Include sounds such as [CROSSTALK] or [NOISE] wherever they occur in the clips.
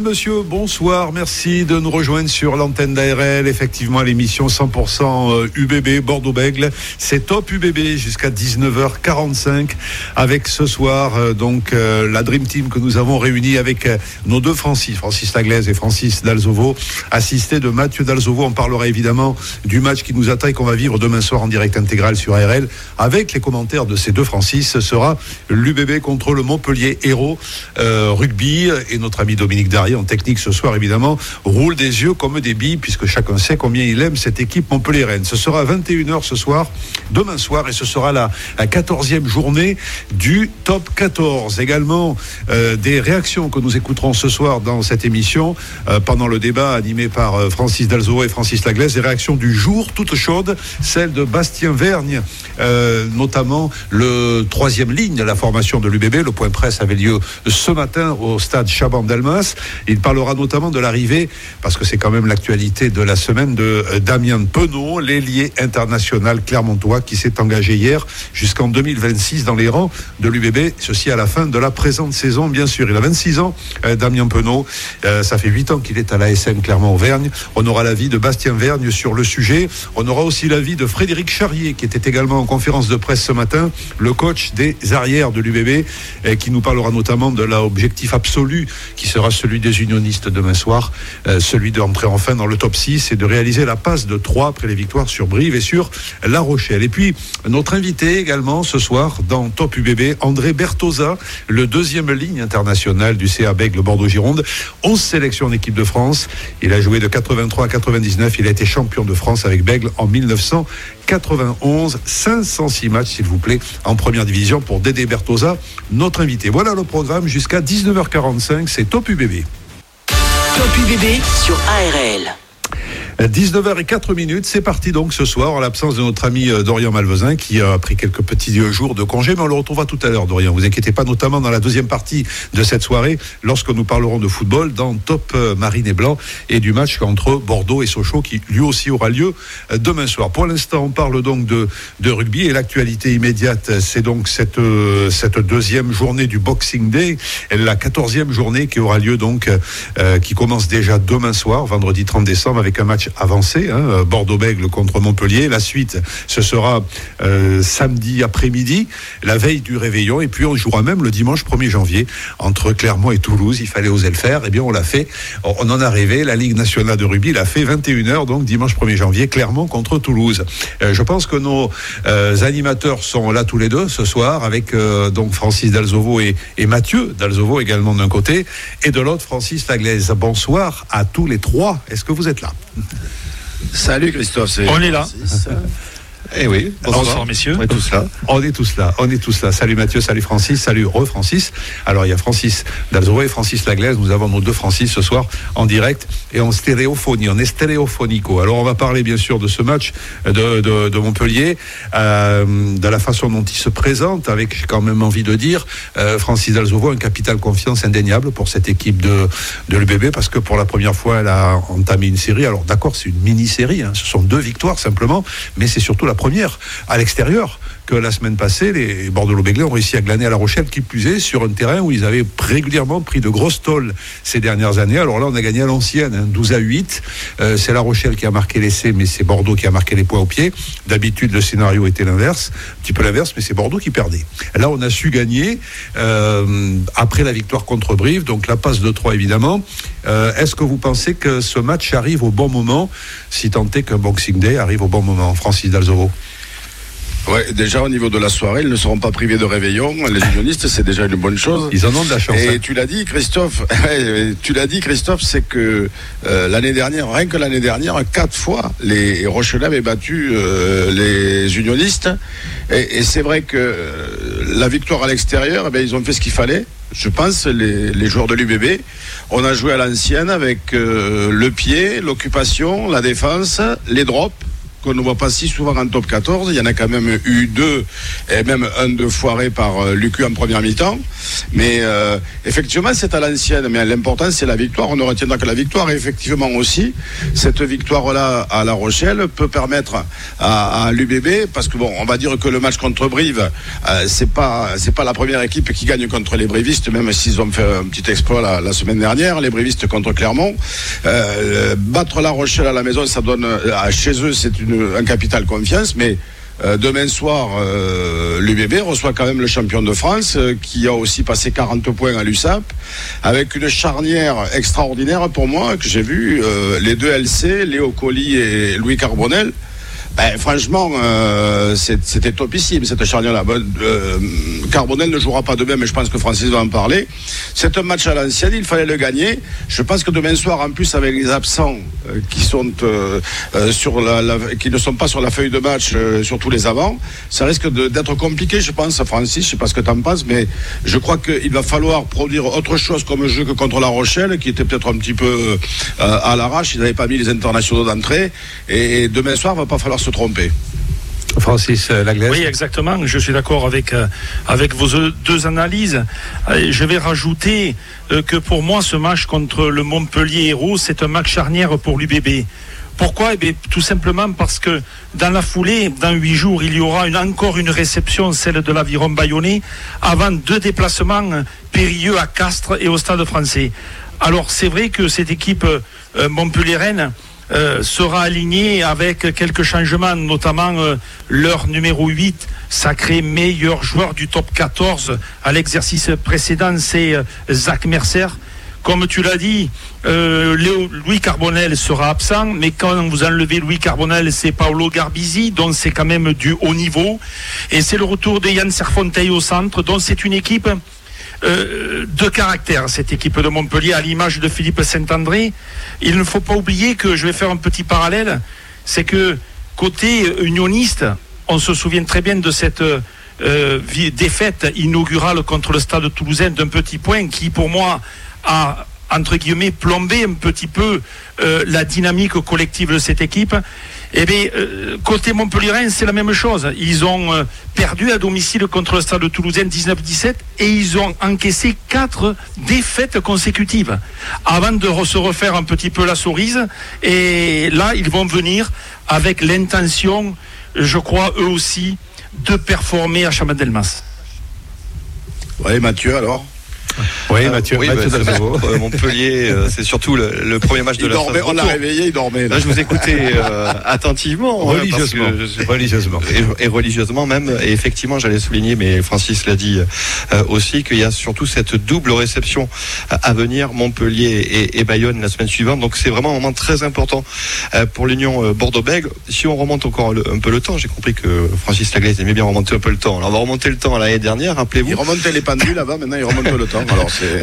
Monsieur, bonsoir. Merci de nous rejoindre sur l'antenne d'ARL. Effectivement, l'émission 100% UBB Bordeaux-Bègle. C'est top UBB jusqu'à 19h45 avec ce soir euh, donc euh, la Dream Team que nous avons réunie avec euh, nos deux Francis, Francis Laglaise et Francis Dalzovo, assisté de Mathieu Dalzovo. On parlera évidemment du match qui nous attend et qu'on va vivre demain soir en direct intégral sur ARL avec les commentaires de ces deux Francis. Ce sera l'UBB contre le Montpellier Héros rugby et notre ami Dominique En technique ce soir évidemment roule des yeux comme des billes puisque chacun sait combien il aime cette équipe Montpellier-Rennes. Ce sera à 21h ce soir, demain soir et ce sera la, la 14e journée du top 14. Également euh, des réactions que nous écouterons ce soir dans cette émission euh, pendant le débat animé par euh, Francis Dalzo et Francis Laglaise. Des réactions du jour toutes chaudes, celle de Bastien Vergne, notamment le troisième ligne de la formation de l'UBB. Le point presse avait lieu ce matin au stade Chaban-Delmas. Il parlera notamment de l'arrivée, parce que c'est quand même l'actualité de la semaine, de euh, Damien Penaud, l'ailier international clermontois qui s'est engagé hier jusqu'en 2026 dans les rangs de l'UBB. Ceci à la fin de la présente saison, bien sûr. Il a 26 ans, euh, Damien Penaud. Euh, ça fait 8 ans qu'il est à l'ASM Clermont-Auvergne. On aura l'avis de Bastien Vergne sur le sujet. On aura aussi l'avis de Frédéric Charrier, qui était également en conférence de presse ce matin, le coach des arrières de l'UBB, qui nous parlera notamment de l'objectif absolu qui sera celui des unionistes demain soir, euh, celui d'entrer enfin dans le top 6 et de réaliser la passe de 3 après les victoires sur Brive et sur La Rochelle. Et puis, notre invité également ce soir dans Top UBB, André Bertosa, le deuxième ligne internationale du CA Bègle Bordeaux-Gironde, 11 sélections en équipe de France. Il a joué de 83 à 99, il a été champion de France avec Bègle en 1991, 506 matchs s'il vous plaît en première division pour Dédé Bertosa, notre invité. Voilà le programme jusqu'à 19h45, c'est Top UBB. Top UBB sur ARL. 19h04 minutes, c'est parti donc ce soir en l'absence de notre ami euh, Dorian Malvezin qui a pris quelques petits euh, jours de congé, mais on le retrouvera tout à l'heure, Dorian. Vous inquiétez pas, notamment dans la deuxième partie de cette soirée, lorsque nous parlerons de football dans Top euh, Marine et Blanc et du match entre Bordeaux et Sochaux qui lui aussi aura lieu demain soir. Pour l'instant, on parle donc de, de rugby et l'actualité immédiate, c'est donc cette, cette deuxième journée du Boxing Day, la quatorzième journée qui aura lieu donc, euh, qui commence déjà demain soir, vendredi 30 décembre, avec un match avancé, hein, Bordeaux-Bègle contre Montpellier. La suite, ce sera euh, samedi après-midi, la veille du réveillon, et puis on jouera même le dimanche 1er janvier entre Clermont et Toulouse. Il fallait oser le faire, et eh bien on l'a fait. On en a rêvé, la Ligue nationale de rugby l'a fait 21h, donc dimanche 1er janvier, Clermont contre Toulouse. Euh, je pense que nos euh, animateurs sont là tous les deux ce soir, avec donc Francis Dalzovo et, et Mathieu Dalzovo également d'un côté, et de l'autre Francis Laglaise. Bonsoir à tous les trois. Est-ce que vous êtes là? Salut Christophe. On est là. Eh oui, Bonsoir, messieurs. On est tous là. On est tous là. On est tous là. Salut Mathieu, salut Francis, salut Re-Francis. Alors il y a Francis Dalzoro et Francis Laglaise. Nous avons nos deux Francis ce soir en direct et en stéréophonie. On est stéréophonico. Alors on va parler bien sûr de ce match de, de, de Montpellier, euh, de la façon dont il se présente, avec j'ai quand même envie de dire euh, Francis Dalzovo un capital confiance indéniable pour cette équipe de, de l'UBB parce que pour la première fois elle a entamé une série. Alors d'accord, c'est une mini-série. Hein. Ce sont deux victoires simplement, mais c'est surtout la première à l'extérieur la semaine passée, les Bordeaux-Béglés ont réussi à glaner à La Rochelle, qui plus est, sur un terrain où ils avaient régulièrement pris de grosses tolles ces dernières années. Alors là, on a gagné à l'ancienne, hein, 12 à 8. Euh, c'est La Rochelle qui a marqué l'essai, mais c'est Bordeaux qui a marqué les points au pied. D'habitude, le scénario était l'inverse, un petit peu l'inverse, mais c'est Bordeaux qui perdait. Là, on a su gagner euh, après la victoire contre Brive, donc la passe de 3 évidemment. Euh, Est-ce que vous pensez que ce match arrive au bon moment, si tant est qu'un Boxing Day arrive au bon moment, Francis Dalzovo Ouais, déjà au niveau de la soirée, ils ne seront pas privés de réveillon. Les unionistes, c'est déjà une bonne chose. Ils en ont de la chance. Et hein. tu l'as dit, Christophe. [LAUGHS] tu l'as dit, Christophe, c'est que euh, l'année dernière, rien que l'année dernière, quatre fois, les Rochelais avaient battu euh, les unionistes. Et, et c'est vrai que euh, la victoire à l'extérieur, eh bien, ils ont fait ce qu'il fallait. Je pense les, les joueurs de l'UBB. On a joué à l'ancienne avec euh, le pied, l'occupation, la défense, les drops. Qu'on ne voit pas si souvent en top 14. Il y en a quand même eu deux, et même un de foiré par euh, Lucu en première mi-temps. Mais euh, effectivement, c'est à l'ancienne. Mais l'important, c'est la victoire. On ne retiendra que la victoire. Et effectivement aussi, cette victoire-là à La Rochelle peut permettre à, l'UBB, parce que bon, on va dire que le match contre Brive, euh, c'est pas pas la première équipe qui gagne contre les Brivistes, même s'ils ont fait un petit exploit la, semaine dernière. Les Brivistes contre Clermont, battre La Rochelle à la maison, ça donne chez eux, c'est un capital confiance, mais euh, demain soir, euh, l'UBB reçoit quand même le champion de France euh, qui a aussi passé 40 points à l'USAP avec une charnière extraordinaire pour moi que j'ai vu les deux LC, Léo Colli et Louis Carbonel. Ben, franchement, euh, c'était topissime cette charnière-là. Euh, Carbonel ne jouera pas demain, mais je pense que Francis va en parler. C'est un match à l'ancienne, il fallait le gagner. Je pense que demain soir, en plus, avec les absents euh, qui ne sont pas sur la feuille de match, sur tous les avants, ça risque d'être compliqué, je pense, Francis. Je sais pas ce que tu en penses, mais je crois qu'il va falloir produire autre chose comme jeu que contre La Rochelle, qui était peut-être un petit peu à l'arrache. Ils n'avaient pas mis les internationaux d'entrée. Et, et demain soir, il va pas falloir se tromper. Francis Laglaise. Oui, exactement. Je suis d'accord avec, euh, avec vos deux analyses. Euh, je vais rajouter euh, que pour moi, ce match contre le Montpellier Héros, c'est un match charnière pour l'UBB. Pourquoi? Eh Tout simplement parce que dans la foulée, dans huit jours, il y aura une, encore une réception, celle de l'aviron bayonnais, avant deux déplacements périlleux à Castres et au Stade français. Alors c'est vrai que cette équipe Montpellier-Rennes euh, sera aligné avec quelques changements, notamment euh, leur numéro 8, sacré meilleur joueur du top 14 à l'exercice précédent, c'est euh, Zach Mercer. Comme tu l'as dit, Louis Carbonel sera absent, mais quand vous enlevez Louis Carbonel, c'est Paolo Garbisi, donc c'est quand même du haut niveau. Et c'est le retour de Yann Serfonteil au centre, donc c'est une équipe euh, de caractère, cette équipe de Montpellier, à l'image de Philippe Saint-André. Il ne faut pas oublier que, je vais faire un petit parallèle, c'est que côté unioniste, on se souvient très bien de cette euh, défaite inaugurale contre le stade toulousain d'un petit point qui, pour moi, a entre guillemets, plomber un petit peu euh, la dynamique collective de cette équipe. Eh bien, euh, côté Montpellier, c'est la même chose. Ils ont euh, perdu à domicile contre le Stade Toulousain 19-17 et ils ont encaissé quatre défaites consécutives avant de se refaire un petit peu la cerise. Et là, ils vont venir avec l'intention, je crois, eux aussi, de performer à Chaman-Delmas. Oui, Mathieu, alors? Oui, Mathieu, oui, Mathieu bah, Montpellier, euh, c'est surtout le, premier match de la dormait, On l'a réveillé, il dormait. Là, je vous écoutais euh, attentivement. Religieusement. religieusement. Et, religieusement même. Et effectivement, j'allais souligner, mais Francis l'a dit euh, aussi, qu'il y a surtout cette double réception à venir, Montpellier et, Bayonne la semaine suivante. Donc c'est vraiment un moment très important pour l'Union Bordeaux-Bègles. Si on remonte encore un peu le temps, j'ai compris que Francis Laglaise aimait bien remonter un peu le temps. Alors on va remonter le temps à l'année dernière, rappelez-vous. Il remontait les pendules là-bas, maintenant il remonte le temps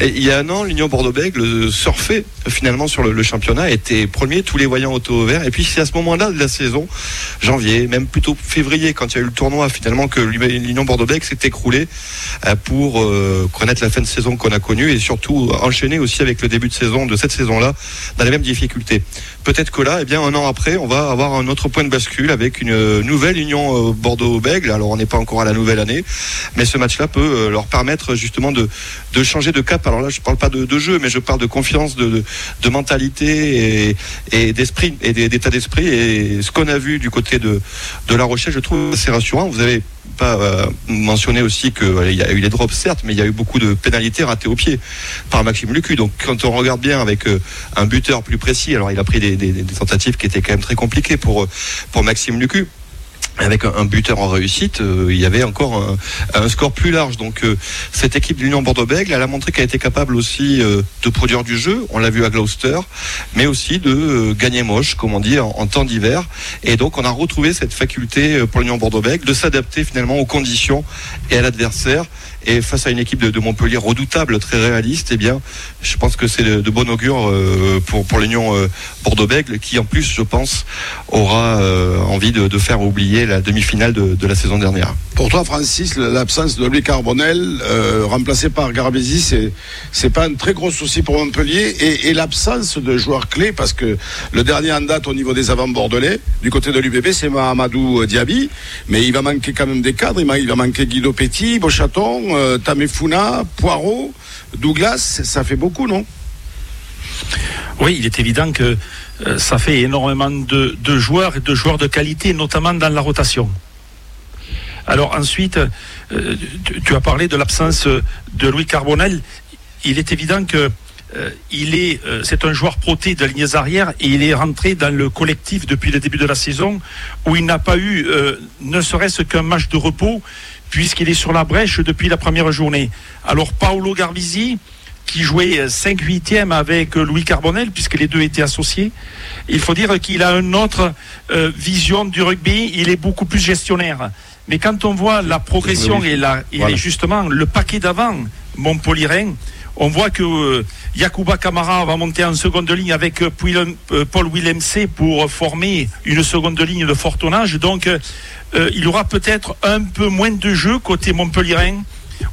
il y a un an, l'Union Bordeaux-Bègles surfait finalement sur le, championnat, était premier, tous les voyants auto vert. Et puis c'est à ce moment-là de la saison, janvier, même plutôt février, quand il y a eu le tournoi, finalement que l'Union Bordeaux-Bègles s'est écroulée euh, pour euh, connaître la fin de saison qu'on a connue et surtout enchaîner aussi avec le début de saison de cette saison-là dans les mêmes difficultés. Peut-être que là, eh bien, un an après, on va avoir un autre point de bascule avec une nouvelle Union euh, Bordeaux-Bègles. Alors on n'est pas encore à la nouvelle année, mais ce match-là peut leur permettre justement de, changer de cap. Alors là, je parle pas de, jeu, mais je parle de confiance, de, mentalité et, d'esprit et d'état d'esprit. Et ce qu'on a vu du côté de, de La Rochelle, je trouve assez rassurant. Vous avez pas euh, mentionné aussi qu'il y a eu les drops, certes, mais il y a eu beaucoup de pénalités ratées au pied par Maxime Lucu. Donc quand on regarde bien avec euh, un buteur plus précis, alors il a pris des, des, tentatives qui étaient quand même très compliquées pour, pour Maxime Lucu avec un, buteur en réussite, euh, il y avait encore un, score plus large. Donc euh, cette équipe de l'Union Bordeaux-Bègles, elle a montré qu'elle était capable aussi euh, de produire du jeu, on l'a vu à Gloucester, mais aussi de gagner moche, comme on dit, en, temps d'hiver. Et donc on a retrouvé cette faculté pour l'Union Bordeaux-Bègles de s'adapter finalement aux conditions et à l'adversaire. Et face à une équipe de, Montpellier redoutable, très réaliste, eh bien, je pense que c'est de, bon augure pour, pour l'Union Bordeaux-Bègles, qui en plus, je pense, aura envie de, faire oublier la demi-finale de, la saison dernière. Pour toi, Francis, l'absence de Louis Carbonel, euh, remplacé par Garbesi, c'est c'est pas un très gros souci pour Montpellier. Et, l'absence de joueurs clés, parce que le dernier en date au niveau des avants bordelais, du côté de l'UBB, c'est Mahamadou Diaby, mais il va manquer quand même des cadres, il va manquer Guido Petit, Bochaton, euh, Poirot, Douglas, ça fait beaucoup, non? Oui, il est évident que euh, ça fait énormément de, joueurs et de joueurs de qualité, notamment dans la rotation. Alors ensuite, euh, tu, as parlé de l'absence de Louis Carbonel. Il est évident que euh, c'est un joueur proté de lignes arrière et il est rentré dans le collectif depuis le début de la saison où il n'a pas eu ne serait-ce qu'un match de repos puisqu'il est sur la brèche depuis la première journée. Alors Paolo Garbisi, qui jouait 5 8 avec Louis Carbonel, puisque les deux étaient associés. Il faut dire qu'il a une autre euh, vision du rugby, il est beaucoup plus gestionnaire. Mais quand on voit la progression et, la, justement le paquet d'avant, Montpellierin, on voit que euh, Yakuba Kamara va monter en seconde ligne avec euh, Paul Willemc pour former une seconde ligne de fort tonnage. Donc, il y aura peut-être un peu moins de jeu côté Montpellierin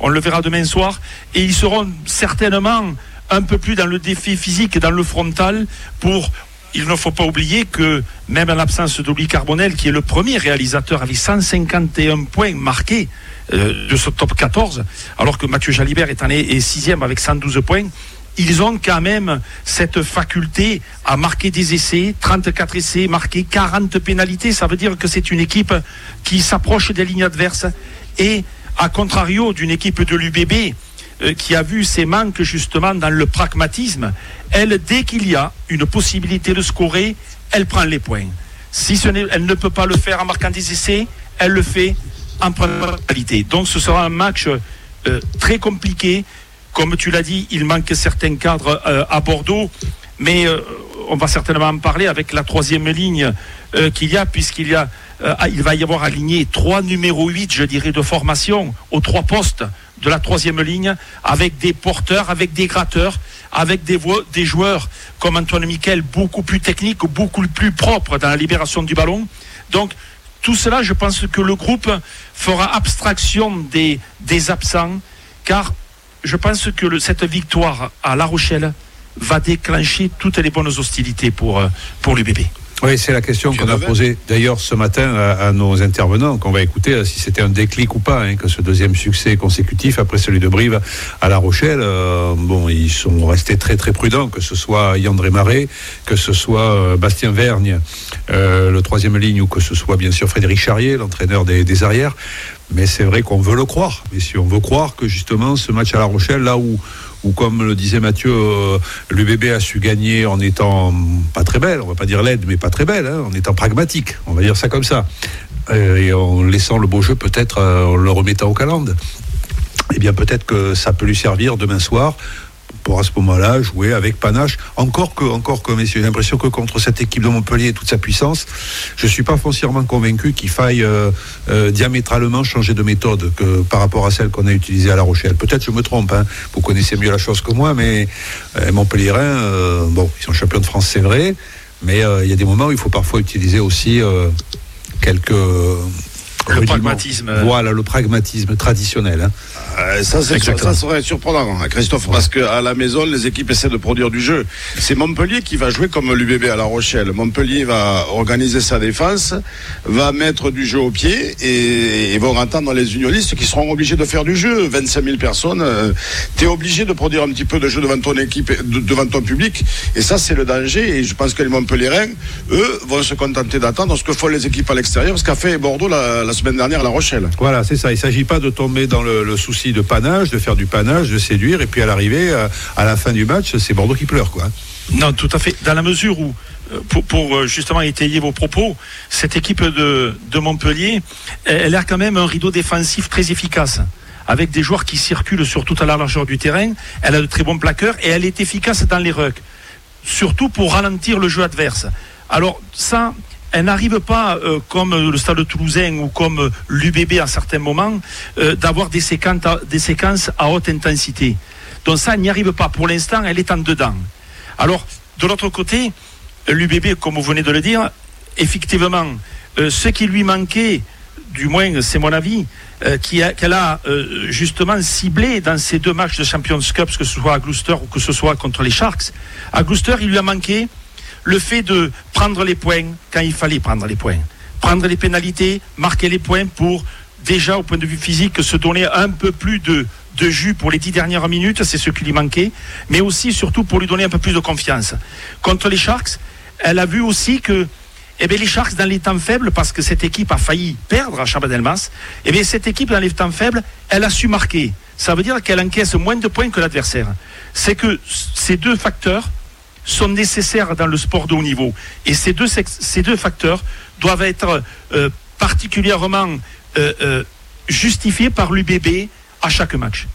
on le verra demain soir. Et ils seront certainement un peu plus dans le défi physique et dans le frontal pour il ne faut pas oublier que même en l'absence d'Oubli Carbonel, qui est le premier réalisateur avec 151 points marqués euh, de ce top 14, alors que Mathieu Jalibert est, est sixième avec 112 points, ils ont quand même cette faculté à marquer des essais, 34 essais, marquer 40 pénalités. Ça veut dire que c'est une équipe qui s'approche des lignes adverses et à contrario d'une équipe de l'UBB euh, qui a vu ses manques justement dans le pragmatisme, elle, dès qu'il y a une possibilité de scorer, elle prend les points. Si ce elle ne peut pas le faire en marquant des essais, elle le fait en qualité. Donc ce sera un match euh, très compliqué. Comme tu l'as dit, il manque certains cadres euh, à Bordeaux, mais on va certainement en parler avec la troisième ligne qu'il y a, puisqu'il y a euh, ah, il va y avoir aligné trois numéros 8, je dirais, de formation aux trois postes de la troisième ligne, avec des porteurs, avec des gratteurs, avec des, des joueurs comme Antoine Miquel, beaucoup plus techniques, beaucoup plus propres dans la libération du ballon. Donc, tout cela, je pense que le groupe fera abstraction des, absents, car je pense que cette victoire à La Rochelle va déclencher toutes les bonnes hostilités pour, euh, pour l'UBB. Oui, c'est la question qu'on a posée d'ailleurs ce matin à, nos intervenants, qu'on va écouter euh, si c'était un déclic ou pas, hein, que ce deuxième succès consécutif après celui de Brive à La Rochelle, euh, bon, ils sont restés très très prudents, que ce soit Yandré Marais, que ce soit euh, Bastien Vergne, le troisième ligne, ou que ce soit bien sûr Frédéric Charrier, l'entraîneur des, des arrières. Mais c'est vrai qu'on veut le croire. Mais si on veut croire que justement ce match à La Rochelle, là où ou comme le disait Mathieu, euh, l'UBB a su gagner en étant pas très belle, on va pas dire laide, mais pas très belle, hein, en étant pragmatique, on va dire ça comme ça, euh, et en laissant le beau jeu peut-être euh, en le remettant au calende. Eh bien peut-être que ça peut lui servir demain soir pour à ce moment-là jouer avec panache. Encore que, encore que, messieurs, j'ai l'impression que contre cette équipe de Montpellier et toute sa puissance, je ne suis pas foncièrement convaincu qu'il faille euh, euh, diamétralement changer de méthode que, par rapport à celle qu'on a utilisée à La Rochelle. Peut-être je me trompe, hein. vous connaissez mieux la chose que moi, mais euh, Montpellier-Rhin, bon, ils sont champions de France, c'est vrai, mais il y a des moments où il faut parfois utiliser aussi quelques le pragmatisme. Voilà, le pragmatisme traditionnel. Hein. Euh, ça, ça, serait surprenant, hein, Christophe, parce qu'à la maison, les équipes essaient de produire du jeu. C'est Montpellier qui va jouer comme l'UBB à La Rochelle. Montpellier va organiser sa défense, va mettre du jeu au pied et, vont entendre les unionistes qui seront obligés de faire du jeu. 25 000 personnes, euh, tu es obligé de produire un petit peu de jeu devant ton équipe, devant ton public. Et ça, c'est le danger. Et je pense que les Montpelliérains, eux, vont se contenter d'attendre ce que font les équipes à l'extérieur, ce qu'a fait Bordeaux la, la semaine dernière à La Rochelle. Voilà, c'est ça. Il ne s'agit pas de tomber dans le, souci de panache, de faire du panache, de séduire, et puis à l'arrivée, euh, à la fin du match, c'est Bordeaux qui pleure, quoi. Non, tout à fait. Dans la mesure où, euh, pour, euh, justement étayer vos propos, cette équipe de, Montpellier, elle a quand même un rideau défensif très efficace avec des joueurs qui circulent sur toute la largeur du terrain. Elle a de très bons plaqueurs et elle est efficace dans les rucks, surtout pour ralentir le jeu adverse. Alors ça, elle n'arrive pas, euh, comme le Stade toulousain ou comme l'UBB à certains moments, euh, d'avoir des séquences, à, haute intensité. Donc ça, elle n'y arrive pas. Pour l'instant, elle est en dedans. Alors, de l'autre côté, l'UBB, comme vous venez de le dire, effectivement, ce qui lui manquait, du moins c'est mon avis, qu'elle a, justement ciblé dans ces deux matchs de Champions Cup, que ce soit à Gloucester ou que ce soit contre les Sharks. À Gloucester, il lui a manqué le fait de prendre les points quand il fallait prendre les points. Prendre les pénalités, marquer les points pour déjà au point de vue physique se donner un peu plus de, jus pour les dix dernières minutes, c'est ce qui lui manquait, mais aussi surtout pour lui donner un peu plus de confiance. Contre les Sharks, elle a vu aussi que eh les Sharks dans les temps faibles, parce que cette équipe a failli perdre à Chabadelmas, eh cette équipe dans les temps faibles, elle a su marquer. Ça veut dire qu'elle encaisse moins de points que l'adversaire. C'est que ces deux facteurs sont nécessaires dans le sport de haut niveau. Et ces deux, facteurs doivent être euh, particulièrement euh, euh, justifiés par l'UBB à chaque match.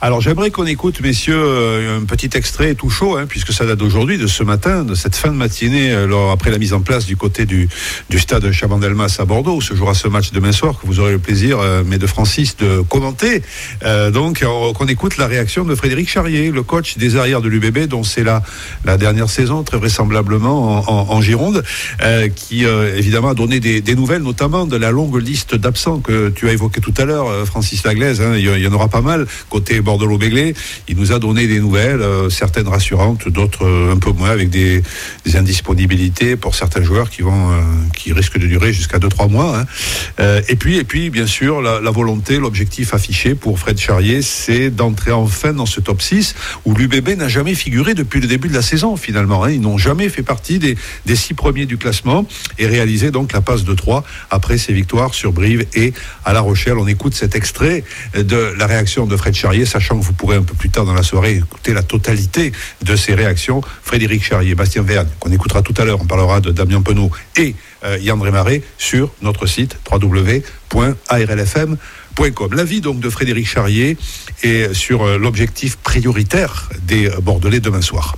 Alors j'aimerais qu'on écoute, messieurs, euh, un petit extrait tout chaud, hein, puisque ça date d'aujourd'hui, de ce matin, de cette fin de matinée, euh, après la mise en place du côté du, du stade Chabandelmas à Bordeaux, où se jouera ce match demain soir, que vous aurez le plaisir, euh, mais de Francis, de commenter. donc qu'on écoute la réaction de Frédéric Charrier, le coach des arrières de l'UBB, dont c'est la, la dernière saison, très vraisemblablement, en, Gironde, qui évidemment a donné des, nouvelles, notamment de la longue liste d'absents que tu as évoqué tout à l'heure, Francis Laglaise. Hein, il y en aura pas mal côté Bordeaux-Béglé. Il nous a donné des nouvelles, euh, certaines rassurantes, d'autres euh, un peu moins, avec des, indisponibilités pour certains joueurs qui vont, euh, qui risquent de durer jusqu'à 2-3 mois. Hein. et puis, et puis, bien sûr, la, volonté, l'objectif affiché pour Fred Charrier, c'est d'entrer enfin dans ce top 6 où l'UBB n'a jamais figuré depuis le début de la saison, finalement. Hein. Ils n'ont jamais fait partie des, des six premiers du classement et réalisé donc la passe de 3 après ses victoires sur Brive et à La Rochelle. On écoute cet extrait de la réaction de Fred Charrier sachant que vous pourrez un peu plus tard dans la soirée écouter la totalité de ces réactions. Frédéric Charrier, Bastien Verne, qu'on écoutera tout à l'heure, on parlera de Damien Penaud et euh, Yann sur notre site www.arlfm.com. L'avis donc de Frédéric Charrier est sur euh, l'objectif prioritaire des Bordelais demain soir.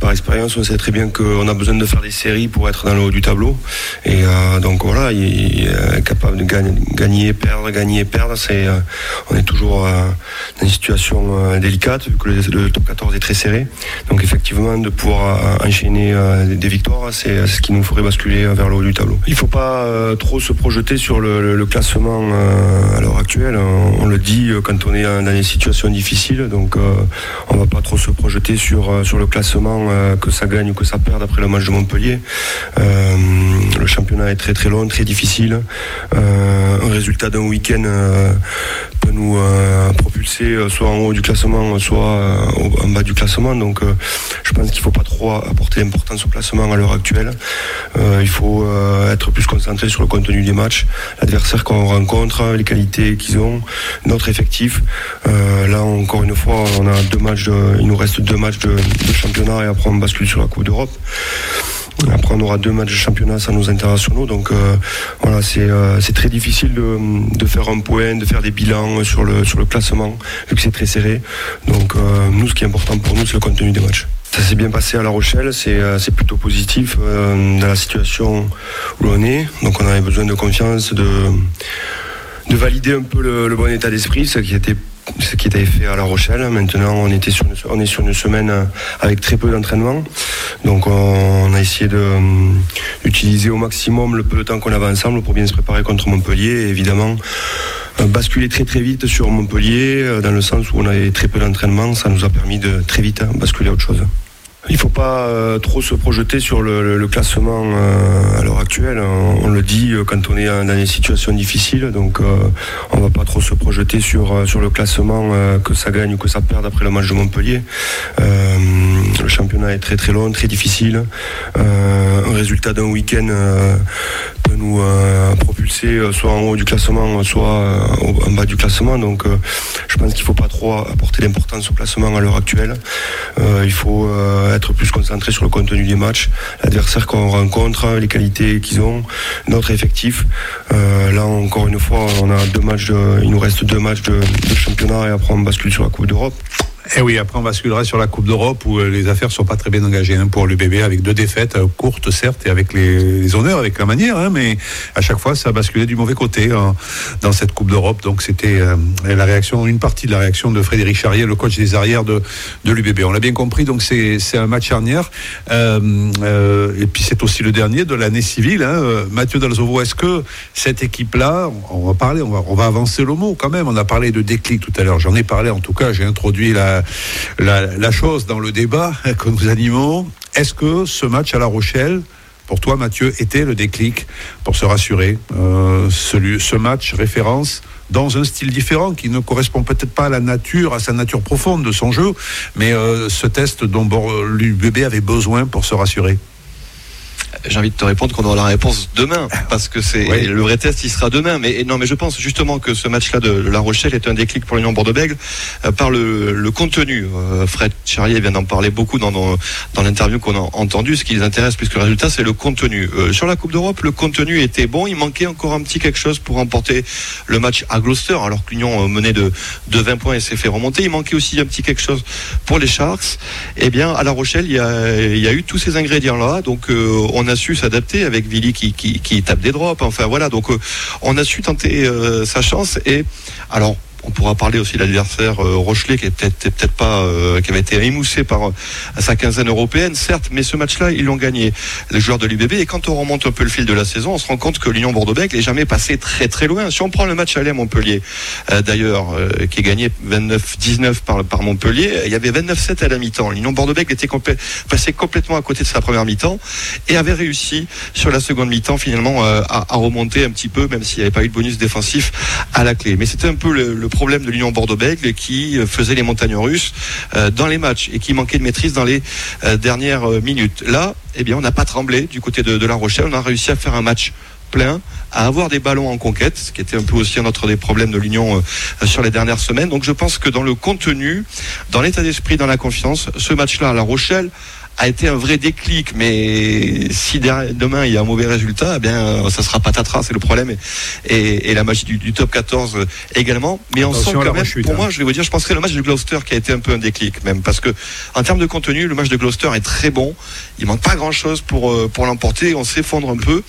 Par expérience, on sait très bien qu'on a besoin de faire des séries pour être dans le haut du tableau. Et euh, donc voilà, il est capable de gagner, perdre, gagner perdre. Euh, on est toujours euh, dans une situation délicate vu que le, top 14 est très serré. Donc effectivement, de pouvoir enchaîner des victoires, c'est ce qui nous ferait basculer vers le haut du tableau. Il ne faut pas trop se projeter sur le, classement à l'heure actuelle. On, le dit quand on est dans des situations difficiles. Donc on ne va pas trop se projeter sur, sur le classement euh, que ça gagne ou que ça perde après le match de Montpellier. Euh, le championnat est très très long, très difficile. Euh, un résultat d'un week-end peut nous propulser soit en haut du classement, soit en bas du classement. Donc je pense qu'il ne faut pas trop apporter d'importance au classement à l'heure actuelle. il faut être plus concentré sur le contenu des matchs, l'adversaire qu'on rencontre, les qualités qu'ils ont, notre effectif. là encore une fois, on a deux matchs, il nous reste deux matchs de championnat et après on bascule sur la Coupe d'Europe. Après, on aura deux matchs de championnat sans nos internationaux. Donc euh, voilà, euh, c'est très difficile de, faire un point, de faire des bilans sur le, sur le classement, vu que c'est très serré. Donc euh, nous, ce qui est important pour nous, c'est le contenu des matchs. Ça s'est bien passé à La Rochelle, c'est plutôt positif dans la situation où l'on est. Donc on avait besoin de confiance, de, de valider un peu le, le bon état d'esprit, ce qui était ce qui était fait à La Rochelle. Maintenant, on, était sur on est sur une semaine avec très peu d'entraînement. Donc, on, a essayé d'utiliser au maximum le peu de temps qu'on avait ensemble pour bien se préparer contre Montpellier. Et évidemment, euh, basculer très très vite sur Montpellier, euh, dans le sens où on avait très peu d'entraînement, ça nous a permis de très vite basculer à autre chose. Il ne faut pas euh, trop se projeter sur le, classement euh, à l'heure actuelle. On, le dit euh, quand on est dans des situations difficiles, donc on ne va pas trop se projeter sur, sur le classement, que ça gagne ou que ça perde après le match de Montpellier. le championnat est très très long, très difficile. un résultat d'un week-end peut nous propulser soit en haut du classement, soit en bas du classement. Donc je pense qu'il ne faut pas trop apporter d'importance au classement à l'heure actuelle. il faut être plus concentré sur le contenu des matchs, l'adversaire qu'on rencontre, les qualités qu'ils ont, notre effectif. Euh, là encore une fois, on a deux matchs il nous reste deux matchs de, championnat et après on bascule sur la Coupe d'Europe. Et eh oui, après on basculera sur la Coupe d'Europe où euh, les affaires sont pas très bien engagées hein, pour l'UBB avec deux défaites euh, courtes certes et avec les, honneurs, avec la manière, hein, mais à chaque fois ça a basculé du mauvais côté hein, dans cette Coupe d'Europe. Donc c'était euh, la réaction, une partie de la réaction de Frédéric Charrier, le coach des arrières de, de l'UBB. On l'a bien compris, donc c'est un match charnière. et puis c'est aussi le dernier de l'année civile. Mathieu Dalzovo, est-ce que cette équipe-là, on va parler, on va, on va avancer le mot quand même. On a parlé de déclic tout à l'heure. J'en ai parlé en tout cas. J'ai introduit la la, chose dans le débat [LAUGHS] que nous animons. Est-ce que ce match à La Rochelle, pour toi Mathieu, était le déclic pour se rassurer euh, Ce match référence dans un style différent qui ne correspond peut-être pas à la nature, à sa nature profonde de son jeu, mais euh, ce test dont l'UBB avait besoin pour se rassurer? J'ai envie de te répondre qu'on aura la réponse demain, parce que c'est le vrai test, il sera demain. Mais non, mais je pense justement que ce match-là de, La Rochelle est un déclic pour l'Union Bordeaux-Bègles euh, par le, contenu. Euh, Fred Charlier vient d'en parler beaucoup dans, dans, l'interview qu'on a entendu. Ce qui les intéresse plus que le résultat, c'est le contenu. Euh, sur la Coupe d'Europe, le contenu était bon. Il manquait encore un petit quelque chose pour remporter le match à Gloucester, alors que l'Union menait de, de 20 points et s'est fait remonter. Il manquait aussi un petit quelque chose pour les Sharks. Eh bien, à La Rochelle, il y a, il y a eu tous ces ingrédients-là. Donc, on a s'adapter avec Vili qui, qui, tape des drops. Enfin voilà, donc euh, on a su tenter euh, sa chance. Et alors on pourra parler aussi de l'adversaire euh, Rochelet qui est peut-être peut-être pas euh, qui avait été émoussé par euh, sa quinzaine européenne, certes, mais ce match-là ils l'ont gagné les joueurs de l'UBB. Et quand on remonte un peu le fil de la saison, on se rend compte que l'Union Bordeaux-Bègles n'est jamais passé très très loin. Si on prend le match aller à Montpellier, d'ailleurs, qui est gagné 29-19 par par Montpellier, il y avait 29-7 à la mi-temps. L'Union Bordeaux-Bègles était passé complètement à côté de sa première mi-temps et avait réussi sur la seconde mi-temps finalement à, remonter un petit peu, même s'il n'y avait pas eu de bonus défensif à la clé. Mais c'était un peu le, le problème de l'Union Bordeaux-Bègles qui euh, faisait les montagnes russes euh, dans les matchs et qui manquait de maîtrise dans les euh, dernières minutes. Là, eh bien, on n'a pas tremblé du côté de, La Rochelle. On a réussi à faire un match plein, à avoir des ballons en conquête, ce qui était un peu aussi un autre des problèmes de l'Union sur les dernières semaines. Donc je pense que dans le contenu, dans l'état d'esprit, dans la confiance, ce match-là à La Rochelle a été un vrai déclic. Mais si demain il y a un mauvais résultat, eh bien ça sera patatras, c'est le problème. Et, et, la magie du, top 14 également. Mais on sent quand même, pour hein. moi, je vais vous dire, je pense que le match de Gloucester qui a été un peu un déclic même, parce que en termes de contenu, le match de Gloucester est très bon. Il manque pas grand chose pour euh, pour l'emporter. On s'effondre un peu,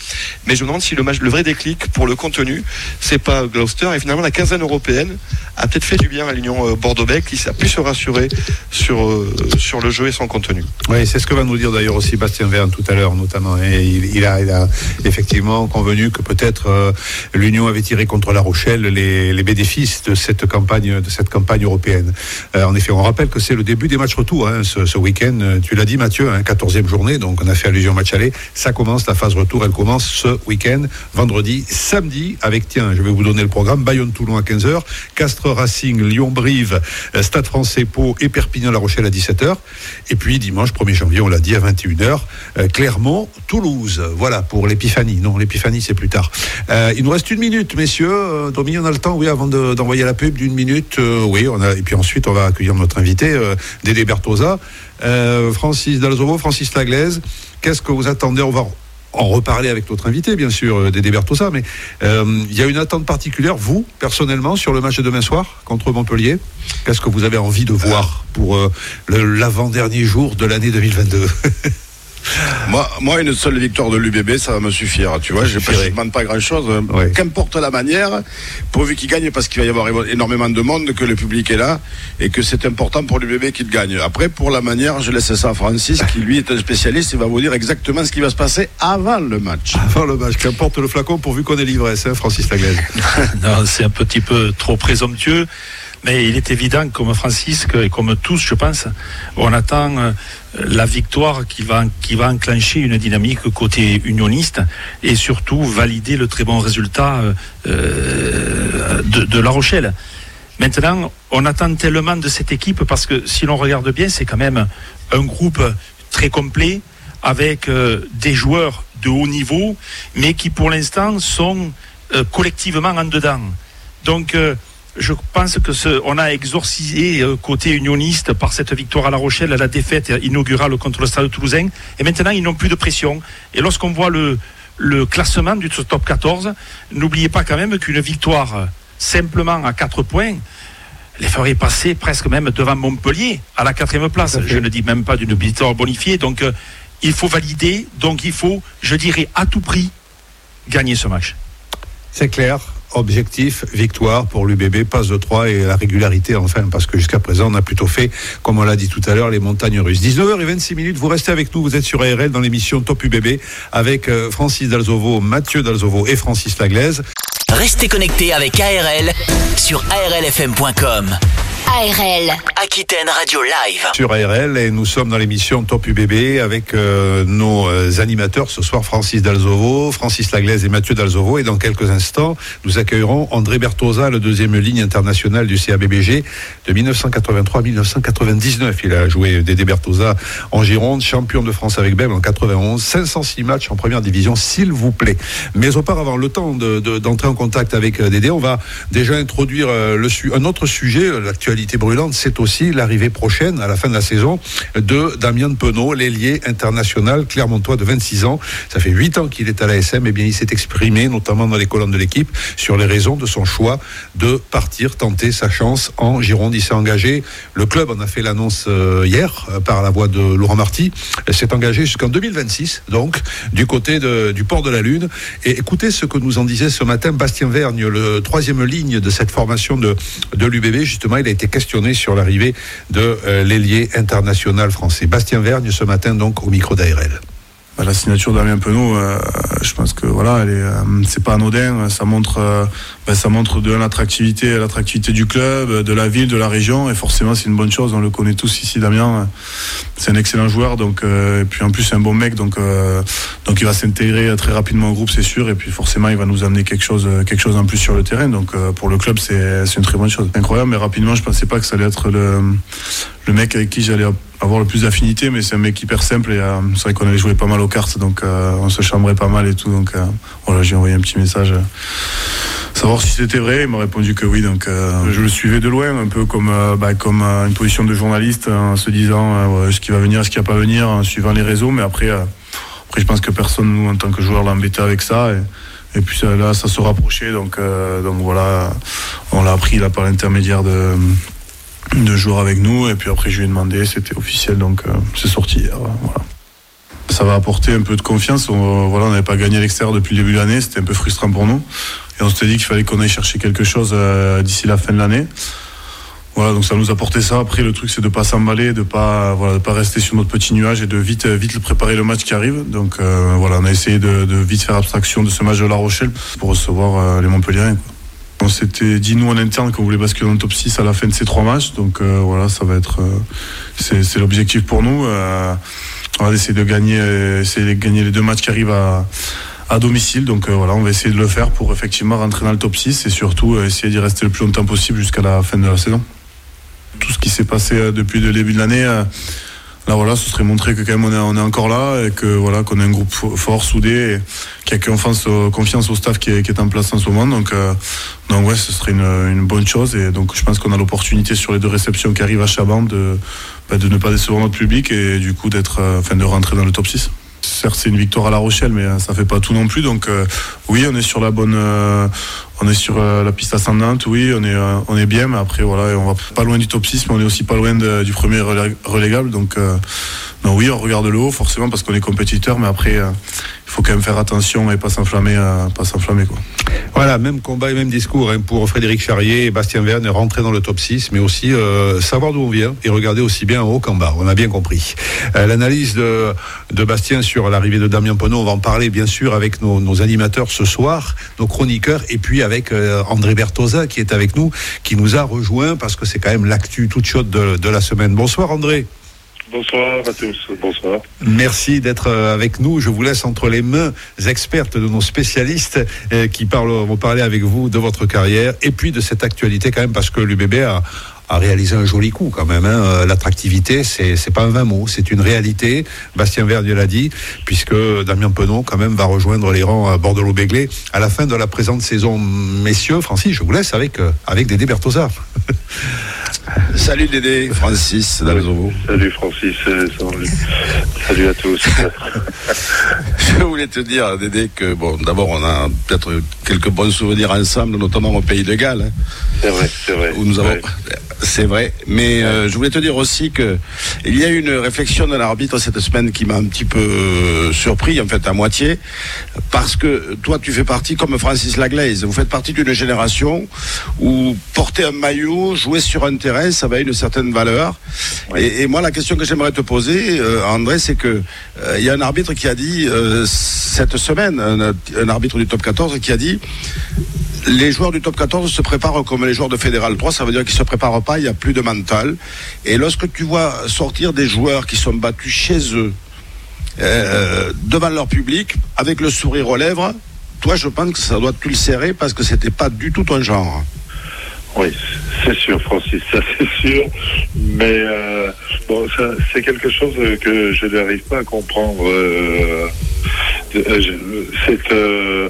mais je me demande si le match, le vrai déclic pour le contenu, c'est pas Gloucester. Et finalement, la quinzaine européenne a peut-être fait du bien à l'Union euh, Bordeaux-Bègles, qui a pu se rassurer sur euh, sur le jeu et son contenu. Oui, c'est ce que va nous dire d'ailleurs aussi Bastien Verne tout à l'heure, notamment. Et il, a, effectivement convenu que peut-être euh, l'Union avait tiré contre La Rochelle les, bénéfices de cette campagne, de cette campagne européenne. Euh, en effet, on rappelle que c'est le début des matchs retour hein, ce, week-end. Tu l'as dit, Mathieu, 14e hein, journée, donc on a fait allusion au match aller. Ça commence, la phase retour, elle commence ce week-end, vendredi, samedi, avec, tiens, je vais vous donner le programme Bayonne-Toulon à 15h, Castres Racing, Lyon-Brive, euh, Stade français Pau et Perpignan-La Rochelle à 17h. Et puis dimanche 1er janvier, on l'a dit à 21h, euh, Clermont, Toulouse. Voilà pour l'épiphanie. Non, l'épiphanie, c'est plus tard. Euh, il nous reste une minute, messieurs. Euh, on a le temps, oui, avant d'envoyer la pub d'une minute. oui, on a, et puis ensuite, on va accueillir notre invité, Dédé Bertosa. Francis Dalzovo, Francis Laglaise. Qu'est-ce que vous attendez? On va en reparler avec notre invité, bien sûr, Dédé Bertosa, mais il y a une attente particulière, vous, personnellement, sur le match de demain soir contre Montpellier? Qu'est-ce que vous avez envie de voir pour euh, l'avant-dernier jour de l'année 2022 [LAUGHS] Moi, moi, une seule victoire de l'UBB, ça va me suffire. Tu vois, je ne demande pas grand-chose. Qu'importe la manière, pourvu qu'il gagne, parce qu'il va y avoir énormément de monde, que le public est là, et que c'est important pour l'UBB qu'il gagne. Après, pour la manière, je laisse ça à Francis, qui lui est un spécialiste, il va vous dire exactement ce qui va se passer avant le match. Avant le match, qu'importe le flacon, pourvu qu'on ait l'ivresse, hein, Francis Laglaise. [LAUGHS] non, c'est un petit peu trop présomptueux. Mais il est évident, comme Francis et comme tous, je pense, on attend euh, la victoire qui va, qui va enclencher une dynamique côté unioniste et surtout valider le très bon résultat euh, euh, de, La Rochelle. Maintenant, on attend tellement de cette équipe parce que si l'on regarde bien, c'est quand même un groupe très complet avec des joueurs de haut niveau, mais qui pour l'instant sont collectivement en dedans. Donc, je pense que ce, on a exorcisé euh, côté unioniste par cette victoire à La Rochelle, à la défaite inaugurale contre le Stade Toulousain. Et maintenant, ils n'ont plus de pression. Et lorsqu'on voit le, le classement du top 14, n'oubliez pas quand même qu'une victoire simplement à 4 points, les ferait passer presque même devant Montpellier à la quatrième place. Je ne dis même pas d'une victoire bonifiée. Donc euh, il faut valider. Donc il faut, je dirais, à tout prix gagner ce match. C'est clair. Objectif, victoire pour l'UBB, passe de 3 et la régularité enfin, parce que jusqu'à présent on a plutôt fait, comme on l'a dit tout à l'heure, les montagnes russes. 19h26 minutes, vous restez avec nous, vous êtes sur ARL dans l'émission Top UBB avec euh, Francis Dalzovo, Mathieu Dalzovo et Francis Laglaise. Restez connectés avec ARL sur arlfm.com. ARL, Aquitaine Radio Live. Sur ARL, et nous sommes dans l'émission Top UBB avec euh, nos euh, animateurs ce soir, Francis Dalzovo, Francis Laglaise et Mathieu Dalzovo. Et dans quelques instants, nous accueillerons André Bertosa, le deuxième ligne internationale du CABBG de 1983-1999. Il a joué Dédé Bertosa en Gironde, champion de France avec Bem en 91, 506 matchs en première division, s'il vous plaît. Mais auparavant, le temps d'entrer de, en contact avec euh, Dédé, on va déjà introduire le, un autre sujet, l'actualité brûlante, c'est aussi l'arrivée prochaine, à la fin de la saison, de Damien Penaud, l'ailier international clermontois de 26 ans. Ça fait 8 ans qu'il est à l'ASM, et bien il s'est exprimé, notamment dans les colonnes de l'équipe, sur les raisons de son choix de partir tenter sa chance en Gironde. Il s'est engagé, le club en a fait l'annonce euh, hier euh, par la voix de Laurent Marty, s'est engagé jusqu'en 2026, donc du côté du port de la Lune. Et écoutez ce que nous en disait ce matin Bastien Vergne, le troisième ligne de cette formation de, de l'UBB. Justement, il a été questionné sur l'arrivée de euh, l'ailier international français. Bastien Vergne ce matin donc au micro d'ARL. Bah, la signature d'Amien Penaud, euh, je pense que voilà, elle euh, pas anodin. Ça montre, euh, bah, ça montre de l'attractivité, l'attractivité du club, de la ville, de la région, et forcément c'est une bonne chose. On le connaît tous ici, Damien. C'est un excellent joueur, donc et puis en plus c'est un bon mec, donc donc il va s'intégrer très rapidement au groupe, c'est sûr. Et puis forcément il va nous amener quelque chose, quelque chose en plus sur le terrain. Donc pour le club c'est, c'est une très bonne chose. Incroyable, mais rapidement je pensais pas que ça allait être le le mec avec qui j'allais avoir le plus d'affinité, mais c'est un mec hyper simple et euh, c'est vrai qu'on allait jouer pas mal aux cartes, donc euh, on se chambrait pas mal et tout. Donc euh, voilà, j'ai envoyé un petit message, savoir si c'était vrai. Il m'a répondu que oui, donc je le suivais de loin, un peu comme bah, comme une position de journaliste, en se disant ce qui va venir, ce qui va pas venir, en suivant les réseaux. Mais après, après, je pense que personne nous en tant que joueur l'a embêté avec ça. Et, puis là, ça se rapprochait, donc donc voilà, on l'a appris là par l'intermédiaire de de jouer avec nous. Et puis après, je lui ai demandé, c'était officiel, donc euh, c'est sorti hier. Voilà. Ça va apporter un peu de confiance. On, on n'avait pas gagné à l'extérieur depuis le début de l'année, c'était un peu frustrant pour nous. Et on s'était dit qu'il fallait qu'on aille chercher quelque chose euh, d'ici la fin de l'année. Voilà, donc ça nous a apporté ça. Après, le truc, c'est de pas s'emballer, de pas, voilà, pas rester sur notre petit nuage et de vite, vite préparer le match qui arrive. Donc euh, voilà, on a essayé de, vite faire abstraction de ce match de La Rochelle pour recevoir les Montpellier. On s'était dit nous en interne qu'on voulait basculer dans le top 6 à la fin de ces trois matchs. Donc euh, voilà, ça va être euh, c'est l'objectif pour nous. Euh, on va essayer de gagner, les deux matchs qui arrivent à, à domicile. Donc voilà, on va essayer de le faire pour effectivement rentrer dans le top 6 et surtout essayer d'y rester le plus longtemps possible jusqu'à la fin de la saison. Tout ce qui s'est passé depuis le début de l'année là voilà, ce serait montrer que quand même on est, encore là et que voilà qu'on est un groupe fort, soudé, qui a confiance, confiance au staff qui est, en place en ce moment. Donc, euh, donc ce serait une, bonne chose et donc je pense qu'on a l'opportunité sur les deux réceptions qui arrivent à Chaban de, bah, ne pas décevoir notre public et du coup d'être, euh, enfin de rentrer dans le top 6 certes c'est une victoire à La Rochelle, mais euh, ça fait pas tout non plus. Donc oui, on est sur la bonne, on est sur la piste ascendante. Oui, on est, on est bien, mais après voilà, on va pas loin du top 6, mais on est aussi pas loin du premier relégable. Donc non, oui, on regarde le haut forcément parce qu'on est compétiteur, mais après il faut quand même faire attention et pas s'enflammer, euh, pas s'enflammer quoi. Voilà, même combat et même discours hein, pour Frédéric Charrier et Bastien Verne, rentrer dans le top 6, mais aussi euh, savoir d'où on vient et regarder aussi bien en haut qu'en bas. On a bien compris. Euh, l'analyse de, de, Bastien sur l'arrivée de Damien Ponot, on va en parler bien sûr avec nos, animateurs ce soir, nos chroniqueurs, et puis avec André Bertosa qui est avec nous, qui nous a rejoint parce que c'est quand même l'actu toute chaude de, de la semaine. Bonsoir André. Bonsoir à tous, bonsoir. Merci d'être euh, avec nous. Je vous laisse entre les mains expertes de nos spécialistes euh, qui parlent, vont parler avec vous de votre carrière et puis de cette actualité quand même parce que l'UBB a, a réalisé un joli coup quand même. Hein. Euh, l'attractivité, c'est c'est pas un vain mot, c'est une réalité. Bastien Verdieu l'a dit, puisque Damien Penon quand même va rejoindre les rangs à Bordeaux-Béglé à la fin de la présente saison. Messieurs, Francis, je vous laisse avec avec Dédé Bertozard. [LAUGHS] Salut Dédé, Francis Salut Francis, euh, salut à tous. [LAUGHS] Je voulais te dire Dédé que bon, d'abord on a peut-être quelques bons souvenirs ensemble, notamment au pays de Galles. Hein. c'est vrai, c'est vrai. Où nous avons, C'est vrai, mais euh, je voulais te dire aussi que il y a eu une réflexion de l'arbitre cette semaine qui m'a un petit peu euh, surpris, en fait à moitié, parce que toi tu fais partie comme Francis Laglaise, vous faites partie d'une génération où porter un maillot, jouer sur un terrain, ça va une certaine valeur. Et, et moi la question que j'aimerais te poser, euh, André, c'est que euh, il y a un arbitre qui a dit euh, cette semaine, un, un arbitre du top 14 qui a dit les joueurs du top 14 se préparent comme les joueurs de Fédéral 3, ça veut dire qu'ils se préparent pas, il n'y a plus de mental. Et lorsque tu vois sortir des joueurs qui sont battus chez eux, euh, devant leur public, avec le sourire aux lèvres, toi je pense que ça doit serrer parce que c'était pas du tout ton genre. Oui, c'est sûr, Francis, ça c'est sûr. Mais euh, c'est quelque chose que je n'arrive pas à comprendre. euh, euh, c'est euh,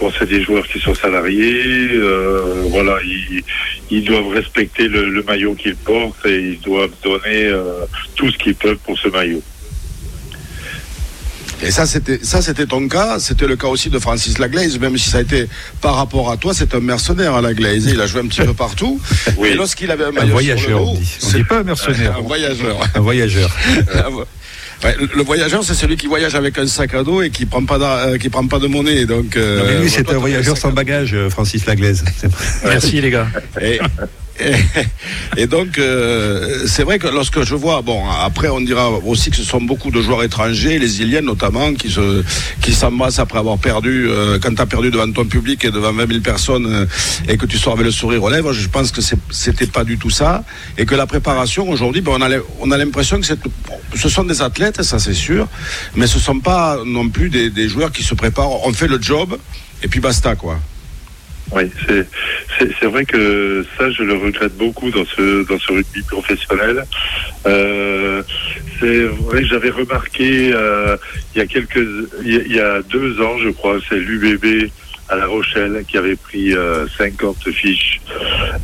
bon, c'est des joueurs qui sont salariés. euh, voilà, ils, ils doivent respecter le, le maillot qu'ils portent et ils doivent donner euh, tout ce qu'ils peuvent pour ce maillot. Et ça, c'était ça, c'était ton cas. C'était le cas aussi de Francis Laglaise, même si ça a été par rapport à toi, c'est un mercenaire à Laglaise. Il a joué un petit [LAUGHS] peu partout. Oui. Et lorsqu'il avait un Un maillot voyageur, sur le on dos, dit. On dit pas un mercenaire, [LAUGHS] un voyageur. un voyageur. [LAUGHS] Ouais, le- voyageur, c'est celui qui voyage avec un sac à dos et qui prend pas, euh, qui prend pas de monnaie. Donc, euh, Mais lui, c'est un voyageur sans bagage, euh, Francis Laglaise. Merci les gars. Et, et, donc, euh, c'est vrai que lorsque je vois, bon, après, on dira aussi que ce sont beaucoup de joueurs étrangers, les Iliens notamment, qui se, qui s'embrassent après avoir perdu, euh, quand tu as perdu devant ton public et devant 20 000 personnes euh, et que tu sors avec le sourire aux lèvres. Je pense que c'était pas du tout ça et que la préparation aujourd'hui, ben, on a, l'im- on a l'impression que ce sont des athlètes, ça c'est sûr, mais ce sont pas non plus des, des joueurs qui se préparent. On fait le job et puis basta, quoi. Oui, c'est c'est c'est vrai que ça, je le regrette beaucoup dans ce dans ce rugby professionnel. Euh, c'est vrai que j'avais remarqué euh, il y a quelques il y a, deux ans, je crois, c'est l'UBB à La Rochelle qui avait pris euh, 50 fiches.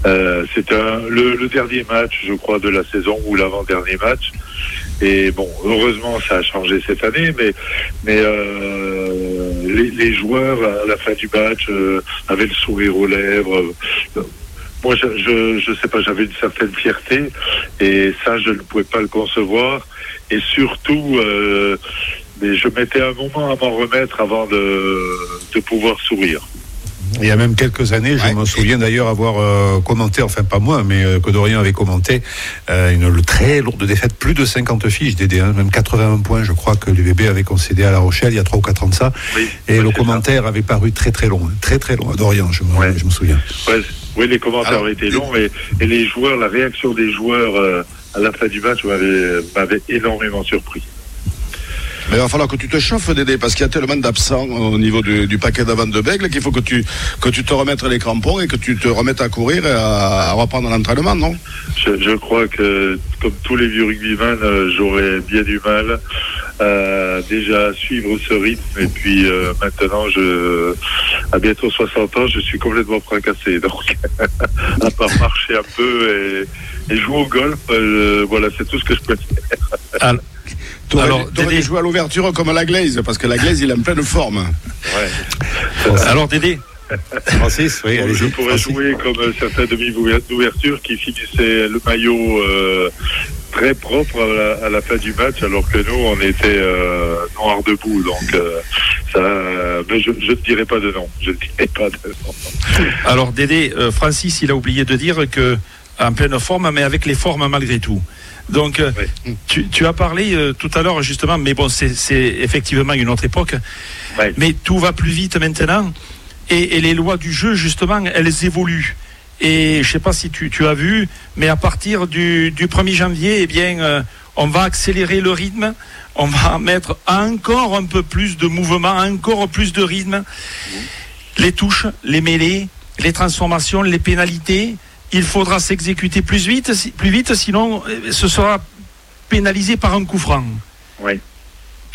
Euh, C'était un- le, le dernier match, je crois, de la saison ou l'avant-dernier match. Et bon, heureusement, ça a changé cette année, mais mais euh, les, joueurs à la fin du match euh, avaient le sourire aux lèvres. Moi, je, je, je sais pas, j'avais une certaine fierté et ça, je ne pouvais pas le concevoir. Et surtout, euh, je mettais un moment à m'en remettre avant de pouvoir sourire. Il y a même quelques années, je Ouais. me souviens d'ailleurs avoir euh, commenté, enfin pas moi, mais euh, que Dorian avait commenté, euh, une très lourde défaite, plus de 50 fiches d'aider, hein, même 81 points, je crois que l'UBB avait concédé à La Rochelle il y a 3 ou 4 ans de ça. Oui, Et oui, le commentaire avait paru très très long, hein, très très long à Dorian, je me, Ouais. je me souviens. Ouais, oui, les commentaires Alors, étaient longs et, et les joueurs, la réaction des joueurs à la fin du match m'avait énormément surpris. Mais il va falloir que tu te chauffes, Dédé, parce qu'il y a tellement d'absents au niveau du, du paquet d'avant de Bègle qu'il faut que tu, que tu te remettes les crampons et que tu te remettes à courir et à, à reprendre l'entraînement, non? Je, je crois que, comme tous les vieux rugbyman, euh, j'aurais bien du mal euh, déjà à suivre ce rythme. Et puis euh, maintenant, je, à bientôt 60 ans, je suis complètement fracassé. [LAUGHS] Donc, à part marcher un peu et, et jouer au golf, euh, voilà, c'est tout ce que je peux dire. Tu aurais, Alors, t'aurais Dédé- dû jouer à l'ouverture comme la Glaze, parce que la Glaze, il est en pleine forme. Alors Dédé, Francis, oui, je allez-y. pourrais Francis. jouer comme certains demi d'ouverture qui finissaient le maillot euh, très propre à la, à la fin du match, alors que nous, on était euh, noirs debout. Donc, euh, ça, mais je ne te dirai pas de nom. Je ne dirai pas de nom. alors Dédé, euh, Francis, il a oublié de dire que en pleine forme, mais avec les formes malgré tout. Donc, euh, Oui. tu, tu as parlé euh, tout à l'heure justement, mais bon, c'est effectivement une autre époque. Mais tout va plus vite maintenant, et, et les lois du jeu justement, elles évoluent. Et je sais pas si tu, tu as vu, mais à partir du, du 1er janvier, eh bien, euh, on va accélérer le rythme, on va mettre encore un peu plus de mouvement, encore plus de rythme. Les touches, les mêlées, les transformations, les pénalités, il faudra s'exécuter plus vite, plus vite, sinon euh, ce sera pénalisé par un coup franc. Oui.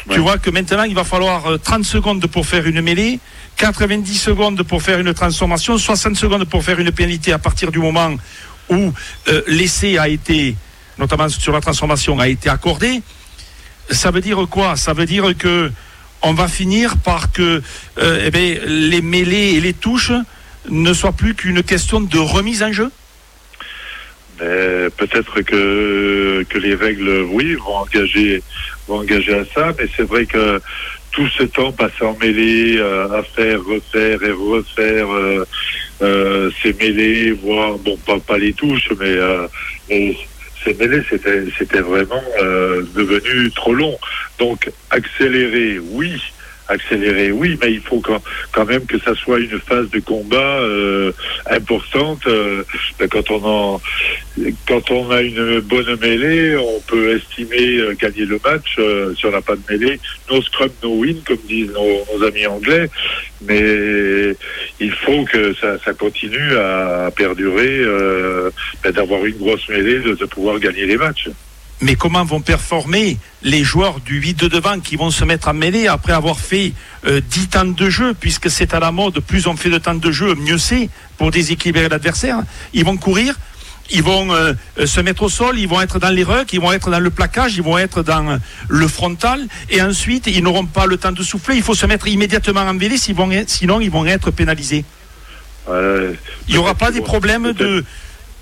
Tu Ouais. vois que maintenant, il va falloir euh, 30 secondes pour faire une mêlée, 90 secondes pour faire une transformation, 60 secondes pour faire une pénalité à partir du moment où euh, l'essai a été, notamment sur la transformation, a été accordé. Ça veut dire quoi? Ça veut dire que on va finir par que euh, eh ben, les mêlées et les touches ne soient plus qu'une question de remise en jeu peut-être que que les règles, oui, vont engager vont engager à ça. Mais c'est vrai que tout ce temps passé en mêlée euh, à faire, refaire et refaire euh, euh, ces mêlées, voire bon pas pas les touches, mais, euh, mais ces mêlées, c'était c'était vraiment euh, devenu trop long. Donc accélérer, oui. Accélérer, oui, mais il faut quand, quand même que ça soit une phase de combat euh, importante. euh, ben, quand on en, quand on a une bonne mêlée, on peut estimer euh, gagner le match si on n'a pas de mêlée. No scrum, no win, comme disent nos, nos amis anglais. Mais il faut que ça, ça continue à perdurer, euh, ben, d'avoir une grosse mêlée, de, de pouvoir gagner les matchs. Mais comment vont performer les joueurs du 8 de devant qui vont se mettre à mêler après avoir fait euh, 10 temps de jeu, puisque c'est à la mode, plus on fait de temps de jeu, mieux c'est pour déséquilibrer l'adversaire. Ils vont courir, ils vont euh, se mettre au sol, ils vont être dans les rucks, ils vont être dans le plaquage, ils vont être dans le frontal, et ensuite ils n'auront pas le temps de souffler. Il faut se mettre immédiatement en mêlée, sinon ils vont être pénalisés. Euh, Il n'y aura pas des problèmes de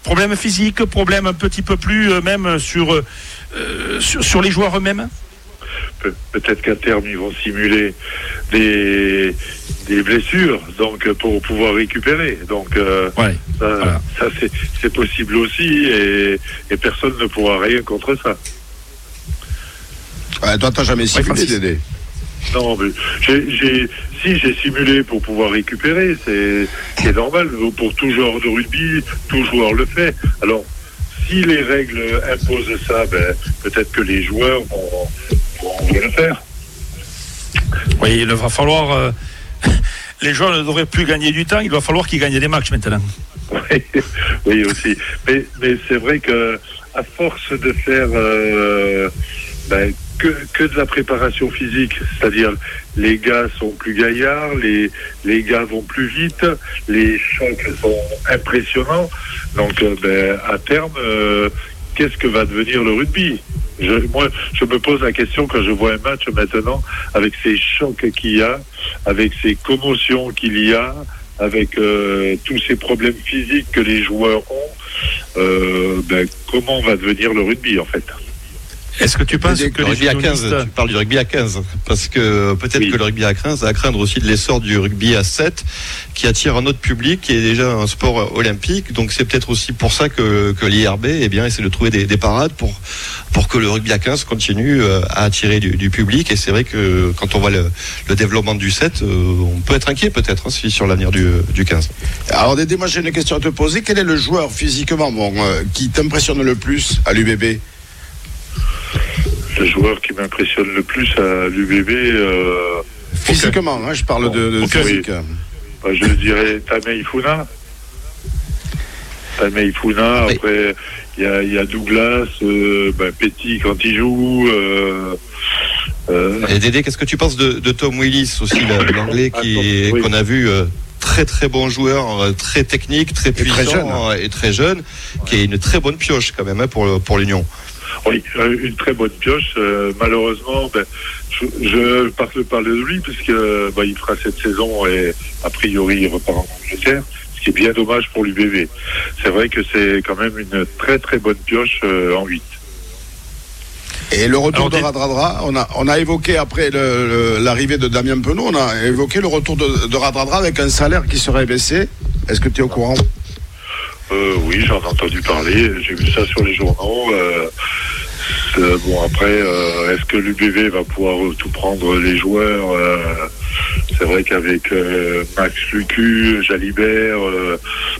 problèmes physiques, problèmes un petit peu plus euh, même sur, euh, sur sur les joueurs eux-mêmes. Pe- Peut-être qu'à terme, ils vont simuler des, des blessures donc euh, pour pouvoir récupérer. Donc, euh, Ouais. ça, Voilà. ça, c'est, c'est possible aussi et, et personne ne pourra rien contre ça. Ouais, toi, t'as jamais simulé. Dédé. Non, mais si j'ai simulé pour pouvoir récupérer, c'est, c'est normal. Pour tout joueur de rugby, tout joueur le fait. Alors, si les règles imposent ça, ben, peut-être que les joueurs vont, vont le faire. Oui, il va falloir. euh, [LAUGHS] les joueurs ne devraient plus gagner du temps, il va falloir qu'ils gagnent des matchs maintenant. Oui, [LAUGHS] oui aussi. Mais, mais c'est vrai que à force de faire euh, ben, que, que de la préparation physique, c'est-à-dire les gars sont plus gaillards, les, les gars vont plus vite, les chocs sont impressionnants. Donc euh, ben, à terme, euh, qu'est-ce que va devenir le rugby? Je, moi, je me pose la question quand je vois un match maintenant, avec ces chocs qu'il y a, avec ces commotions qu'il y a, avec euh, tous ces problèmes physiques que les joueurs ont, euh, ben, comment va devenir le rugby en fait? Est-ce que tu penses Le que les rugby à 15, unionistes- tu parles du rugby à 15, parce que peut-être Oui. que le rugby à 15 a à craindre aussi de l'essor du rugby à 7, qui attire un autre public, qui est déjà un sport olympique. Donc c'est peut-être aussi pour ça que, que l'IRB eh bien, essaie de trouver des, des parades pour, pour que le rugby à 15 continue euh, à attirer du, du public. Et c'est vrai que quand on voit le, le développement du 7, euh, on peut être inquiet peut-être hein, si- sur l'avenir du, du 15. Alors, Dédé, moi, j'ai une question à te poser. Quel est le joueur physiquement bon, euh, qui t'impressionne le plus à l'UBB Le joueur qui m'impressionne le plus à l'UBB, euh, Physiquement, hein, je parle de, physique. ben, je dirais Tamei Funa. Tamei Funa, Oui. après il y a, il y a Douglas, euh, ben, Petit quand il joue. Euh, euh, Et Dédé, qu'est-ce que tu penses de, de Tom Willis aussi, l'anglais qui est- Oui. qu'on a vu euh, très très bon joueur, très technique, très très puissant jeune. et très jeune, qui est une très bonne pioche quand même hein, pour l'Union. Oui, euh, une très bonne pioche. Euh, malheureusement, ben, je, je parle parle de lui puisque ben, il fera cette saison et a priori il repart en Angleterre, ce qui est bien dommage pour l'UBV. C'est vrai que c'est quand même une très très bonne pioche euh, en 8. Et le retour Alors, de Radradra, on a, on a évoqué après l'arrivée de Damien Penaud, on a évoqué le retour de, de Radradra avec un salaire qui serait baissé. Est-ce que tu es au courant? Euh, oui, j'en ai entendu parler. J'ai vu ça sur les journaux. Euh, c'est- bon, après, euh, est-ce que l'UBV va pouvoir tout prendre les joueurs Euh, C'est vrai qu'avec euh, Max Lucu, Jalibert, euh,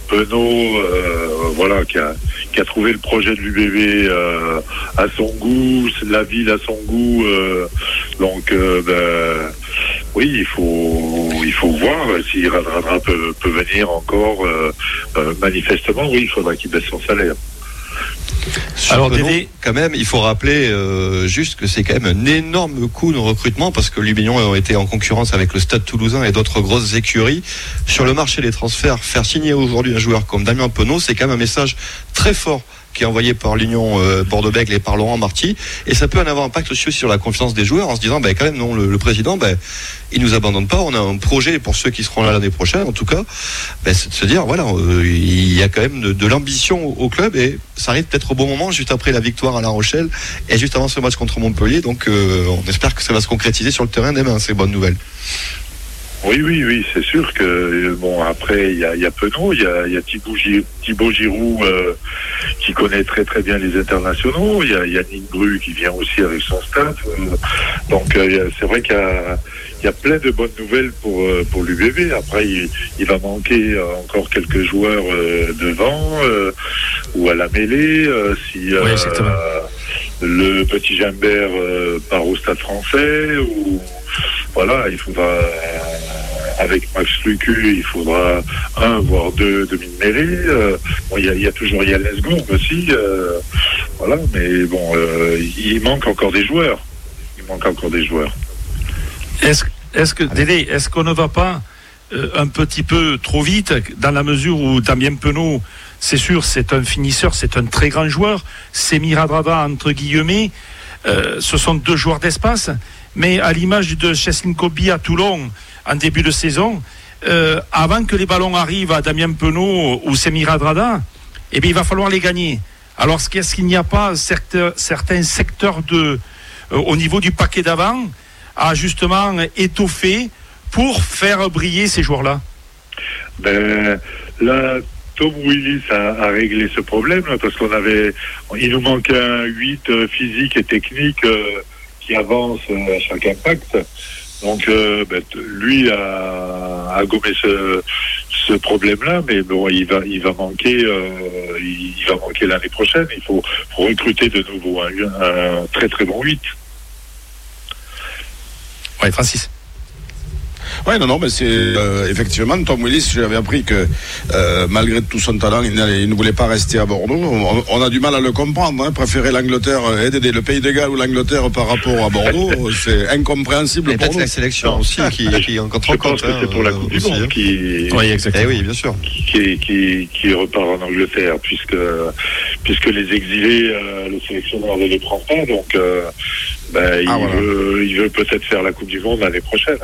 Penaud, euh, voilà, qui a, trouvé le projet de l'UBV euh, à son goût, la ville à son goût. euh, donc, euh, ben, oui, il faut, il faut voir si Radradra peut, peut venir encore. euh, euh, manifestement, oui, il faudra qu'il baisse son salaire. Alors, Dédé- quand même, il faut rappeler euh, juste que c'est quand même un énorme coup de recrutement parce que l'Union a été en concurrence avec le Stade Toulousain et d'autres grosses écuries sur le marché des transferts. Faire signer aujourd'hui un joueur comme Damien Penaud, c'est quand même un message très fort qui est envoyé par l'Union euh, Bordeaux-Bègles et par Laurent Marty. Et ça peut en avoir un impact aussi sur la confiance des joueurs en se disant, ben, quand même, non, le, président, ben, il nous abandonne pas. On a un projet pour ceux qui seront là l'année prochaine, en tout cas, ben, c'est de se dire, voilà, euh, il y a quand même de, l'ambition au, au club et ça arrive peut-être au bon moment, juste après la victoire à La Rochelle et juste avant ce match contre Montpellier. Donc, euh, on espère que ça va se concrétiser sur le terrain demain. C'est bonne nouvelle. Oui, oui, oui, c'est sûr que euh, bon après il y a, y a Penaud, il y a, y a Thibaut, Gi- Thibaut Giroud euh, qui connaît très très bien les internationaux, il y a Yannick Bru qui vient aussi avec son staff, euh, donc c'est vrai qu'il y a, plein de bonnes nouvelles pour pour l'UBB. Après il, il va manquer encore quelques joueurs devant ou à la mêlée si. Le petit Jambert euh, part au Stade Français ou voilà, il faudra euh, avec Max Lucu, il faudra un voire deux demi de mêlée. Euh, bon, il y a, il y a toujours Yann Lesgourg aussi, euh, voilà, mais bon, il manque encore des joueurs. Il manque encore des joueurs. Est-ce est-ce que Dédé, est-ce qu'on ne va pas un petit peu trop vite dans la mesure où Damien Penaud, c'est sûr, c'est un finisseur, c'est un très grand joueur. C'est Miradrada entre guillemets. Euh, ce sont deux joueurs d'espace, mais à l'image de Cheslin Kobe à Toulon en début de saison, euh, avant que les ballons arrivent à Damien Penaud ou Semiradrada, eh bien, il va falloir les gagner. Alors, est-ce qu'il n'y a pas certains, secteurs de, euh, au niveau du paquet d'avant à justement étoffer pour faire briller ces joueurs-là Ben, Tom Willis a, réglé ce problème parce qu'on avait, il nous manquait un 8 euh, physique et technique euh, qui avance euh, à chaque impact. Donc, ben, lui a, gommé ce, problème-là, mais bon, il va, il va manquer, il, va manquer l'année prochaine. Il faut, recruter de nouveau un, très très bon 8. Ouais, Francis. Ouais, non, non, mais c'est euh, effectivement Tom Willis. J'avais appris que euh, malgré tout son talent, il, il ne voulait pas rester à Bordeaux. On, on a du mal à le comprendre. Hein, préférer l'Angleterre, euh, aider le Pays de Galles ou l'Angleterre par rapport à Bordeaux, [LAUGHS] c'est incompréhensible Et pour peut-être nous. la sélection aussi qui, qui en contre Je pense que c'est pour la Coupe du Monde qui, Oui, exactement. Eh oui, bien sûr. qui, qui, qui repart en Angleterre, puisque, puisque les exilés, euh, le sélectionneur ne les prend pas, donc euh, ben, il, Ah, voilà. veut, il veut peut-être faire la Coupe du Monde l'année prochaine.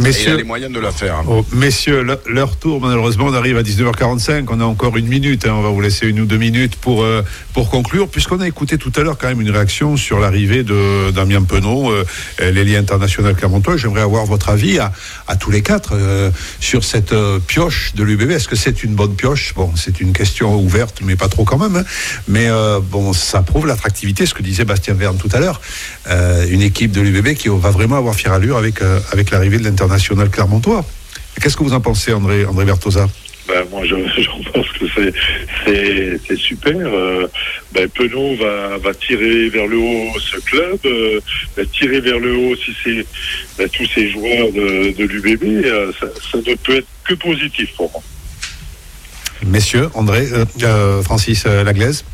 Et il a Messieurs, les moyens de la faire. hein. Oh, messieurs, leur tour, malheureusement, on arrive à 19h45. On a encore une minute. hein. On va vous laisser une ou deux minutes pour, euh, pour conclure, puisqu'on a écouté tout à l'heure quand même une réaction sur l'arrivée de Damien Penaud, euh, l'ailier international Clermontois. J'aimerais avoir votre avis à, à tous les quatre euh, sur cette euh, pioche de l'UBB. Est-ce que c'est une bonne pioche? Bon, c'est une question ouverte, mais pas trop quand même. hein. Mais bon, ça prouve l'attractivité, ce que disait Bastien Verne tout à l'heure. Une équipe de l'UBB qui va vraiment avoir fière allure avec, avec l'arrivée de l'international Clermontois. Qu'est-ce que vous en pensez, André, André Bertosa Ben, moi, je, [LAUGHS] je pense que c'est, super. Euh, ben, Penaud va, va tirer vers le haut ce club, euh, ben, tirer vers le haut si c'est ben, tous ces joueurs de, de l'UBB. euh, ça, ça ne peut être que positif pour moi. Messieurs, André, euh, euh, Francis euh, Laglaise.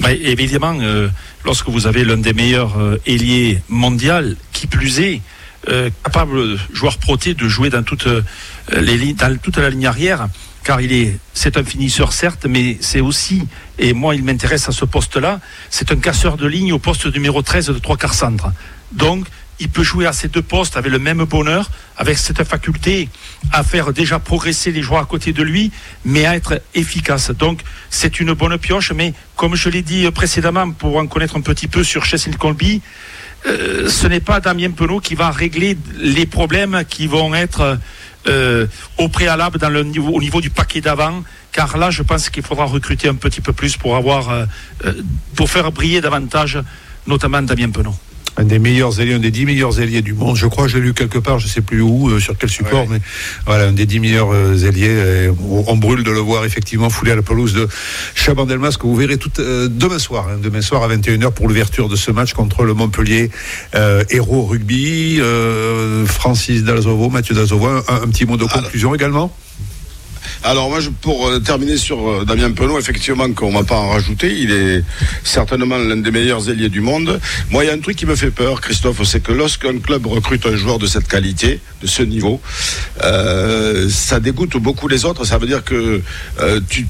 Bah, évidemment, euh, lorsque vous avez l'un des meilleurs euh, ailiers mondial, qui plus est, euh, capable, joueur proté, de jouer dans toute, euh, dans toute la ligne arrière, car il est, c'est un finisseur certes, mais c'est aussi, et moi il m'intéresse à ce poste-là, c'est un casseur de ligne au poste numéro 13 de trois quarts centre. Donc, il peut jouer à ces deux postes avec le même bonheur, avec cette faculté à faire déjà progresser les joueurs à côté de lui, mais à être efficace. Donc, c'est une bonne pioche, mais comme je l'ai dit précédemment, pour en connaître un petit peu sur Cheslin Colby, euh, ce n'est pas Damien Penaud qui va régler les problèmes qui vont être euh, au préalable au niveau du paquet d'avant, car là, je pense qu'il faudra recruter un petit peu plus pour avoir, euh, pour faire briller davantage, notamment Damien Penaud. Un des meilleurs ailiers, un des dix meilleurs ailiers du monde. Je crois, je l'ai lu quelque part, je sais plus où, euh, sur quel support, Ouais. mais voilà, un des dix meilleurs euh, ailiers. Et on, on brûle de le voir effectivement foulé à la pelouse de Chabandelmas, que vous verrez tout, euh, demain soir, hein, demain soir à 21h pour l'ouverture de ce match contre le Montpellier euh, Héros Rugby. Euh, Francis Dalzovo, Mathieu Dalzovo, un, un petit mot de conclusion également? Alors moi, pour euh, terminer sur euh, Damien Penaud, effectivement, qu'on ne va pas en rajouter, il est certainement l'un des meilleurs ailiers du monde. Moi, il y a un truc qui me fait peur, Christophe, c'est que lorsqu'un club recrute un joueur de cette qualité, de ce niveau, euh, ça dégoûte beaucoup les autres. Ça veut dire que tu,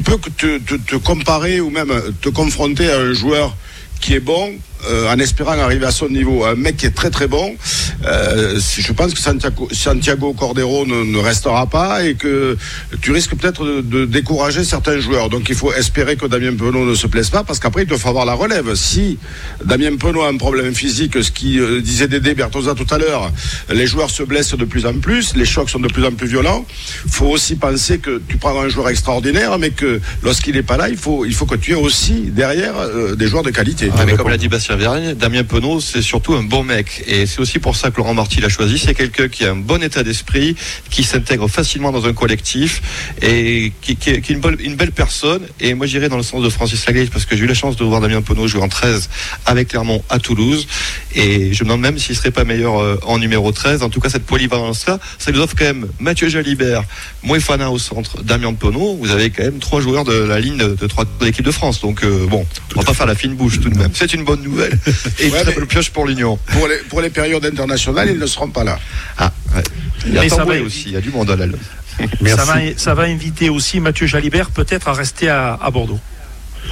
peux te comparer ou même te confronter à un joueur qui est bon, euh, en espérant arriver à son niveau. Un mec qui est très très bon, euh, je pense que Santiago, Santiago Cordero ne, ne, restera pas et que tu risques peut-être de, de, décourager certains joueurs. Donc il faut espérer que Damien Penaud ne se plaise pas parce qu'après il te faut avoir la relève. Si Damien Penaud a un problème physique, ce qui euh, disait Dédé Bertosa tout à l'heure, les joueurs se blessent de plus en plus, les chocs sont de plus en plus violents. faut aussi penser que tu prends un joueur extraordinaire, mais que lorsqu'il n'est pas là, il faut, il faut que tu aies aussi derrière euh, des joueurs de qualité. Ah, mais comme l'a dit Bastien Damien Penaud, c'est surtout un bon mec. Et c'est aussi pour ça que Laurent Marty l'a choisi. C'est quelqu'un qui a un bon état d'esprit, qui s'intègre facilement dans un collectif et qui, est une, belle personne. Et moi, j'irais dans le sens de Francis Laglaise parce que j'ai eu la chance de voir Damien Penaud jouer en 13 avec Clermont à Toulouse. Et je me demande même s'il serait pas meilleur euh, en numéro 13. En tout cas, cette polyvalence-là, ça nous offre quand même Mathieu Jalibert, Moefana au centre, Damien Penaud. Vous avez quand même trois joueurs de la ligne de, de, de l'équipe de France. Donc, euh, bon, on va pas faire la fine bouche tout de même. C'est une bonne nouvelle. Et ouais, très belle pioche pour l'Union. Pour les, pour les périodes internationales, ils ne seront pas là. Ah, ouais. Il y a ça va aussi, il y a du monde à l'aile. Ça va, ça va inviter aussi Mathieu Jalibert peut-être à rester à, à Bordeaux.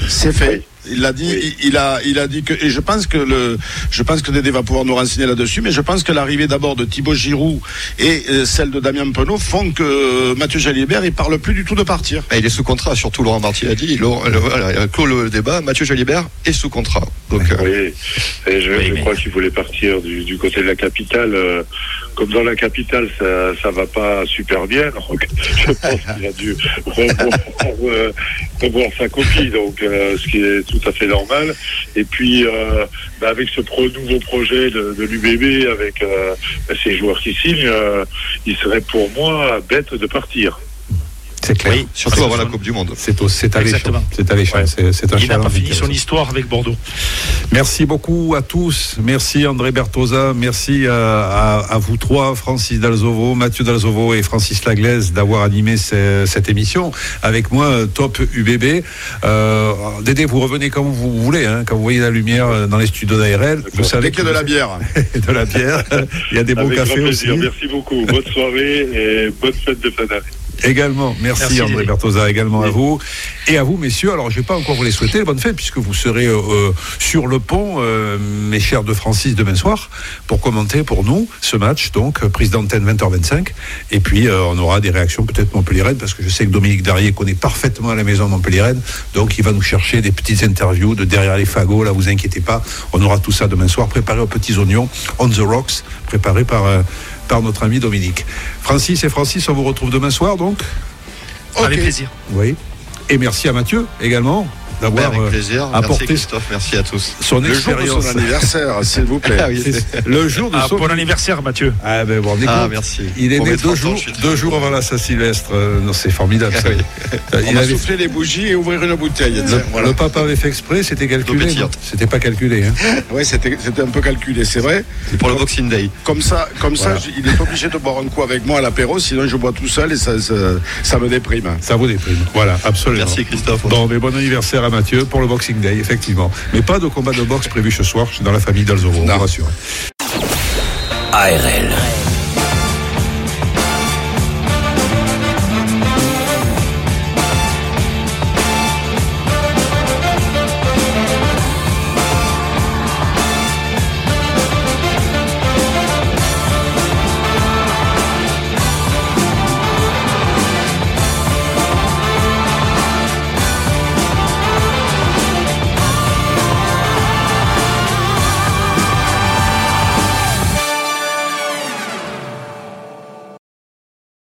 C'est fait. Il l'a dit, oui. il, il, a, il a dit que, et je pense que le, je pense que Dédé va pouvoir nous renseigner là-dessus, mais je pense que l'arrivée d'abord de Thibaut Giroud et euh, celle de Damien Penaud font que euh, Mathieu Jalibert, il parle plus du tout de partir. Et il est sous contrat, surtout Laurent Marty a dit, il a clos le débat, Mathieu Jalibert est sous contrat. Donc, oui, euh... et je, oui, je mais... crois qu'il voulait partir du, du, côté de la capitale. Euh, comme dans la capitale, ça, ça va pas super bien, [LAUGHS] donc je pense qu'il a dû revoir, [LAUGHS] euh, revoir sa copie, donc ce qui est tout à fait normal. Et puis, euh, bah avec ce pro, nouveau projet de, de l'UBB, avec euh, bah ces joueurs qui signent, euh, il serait pour moi bête de partir. C'est clair. Oui, surtout avant la Coupe du Monde. C'est alléchant. C'est alléchant. Ouais. C'est un Il n'a pas fini son histoire avec Bordeaux. Merci beaucoup à tous. Merci André Bertosa. Merci à, à, à vous trois, Francis Dalzovo, Mathieu Dalzovo et Francis Laglaise d'avoir animé ce, cette émission. Avec moi, Top UBB. Euh, Dédé, vous revenez quand vous voulez, hein, quand vous voyez la lumière dans les studios d'ARL. Vous savez qu'il y a de la bière. [LAUGHS] de la bière. Il y a des beaux cafés aussi. Merci beaucoup. Bonne soirée et bonne fête de fin d'année. Également, merci, merci André Bertosa, également oui. à vous. Et à vous, messieurs. Alors, je ne vais pas encore vous les souhaiter bonne fête, puisque vous serez euh, sur le pont, euh, mes chers de Francis, demain soir, pour commenter pour nous ce match, donc, prise d'antenne 20h25. Et puis, euh, on aura des réactions peut-être Montpellier-Rennes, parce que je sais que Dominique Darrier connaît parfaitement la maison Montpellier-Rennes, donc il va nous chercher des petites interviews de derrière les fagots, là, vous inquiétez pas. On aura tout ça demain soir, préparé aux petits oignons, on the rocks, préparé par par notre ami Dominique. Francis et Francis, on vous retrouve demain soir donc okay. Avec plaisir. Oui. Et merci à Mathieu également d'avoir ben, plaisir. apporté merci merci à tous. Son le expérience. jour de son anniversaire, s'il vous [LAUGHS] plaît. Ah oui, [LAUGHS] le jour de ah, son bon anniversaire, Mathieu. Ah ben bon, ah, merci. Il est né deux jours, deux jours avant la Saint-Sylvestre. Euh, non, c'est formidable. Ça. On il va avait... souffler les bougies et ouvrir une bouteille. Le, voilà. le papa avait fait exprès, c'était calculé. C'était pas calculé. Hein. [LAUGHS] oui, c'était un peu calculé, c'est vrai. C'est pour le Boxing Day. Comme ça, comme voilà. ça, il est obligé de boire un coup avec moi à l'apéro, sinon je bois tout seul et ça, ça, ça me déprime. Ça vous déprime. Voilà, absolument. Merci Christophe. Bon, mais bon anniversaire à Mathieu pour le Boxing Day, effectivement. Mais pas de combat de boxe prévu ce soir dans la famille d'Alzoro, on vous rassure. ARL.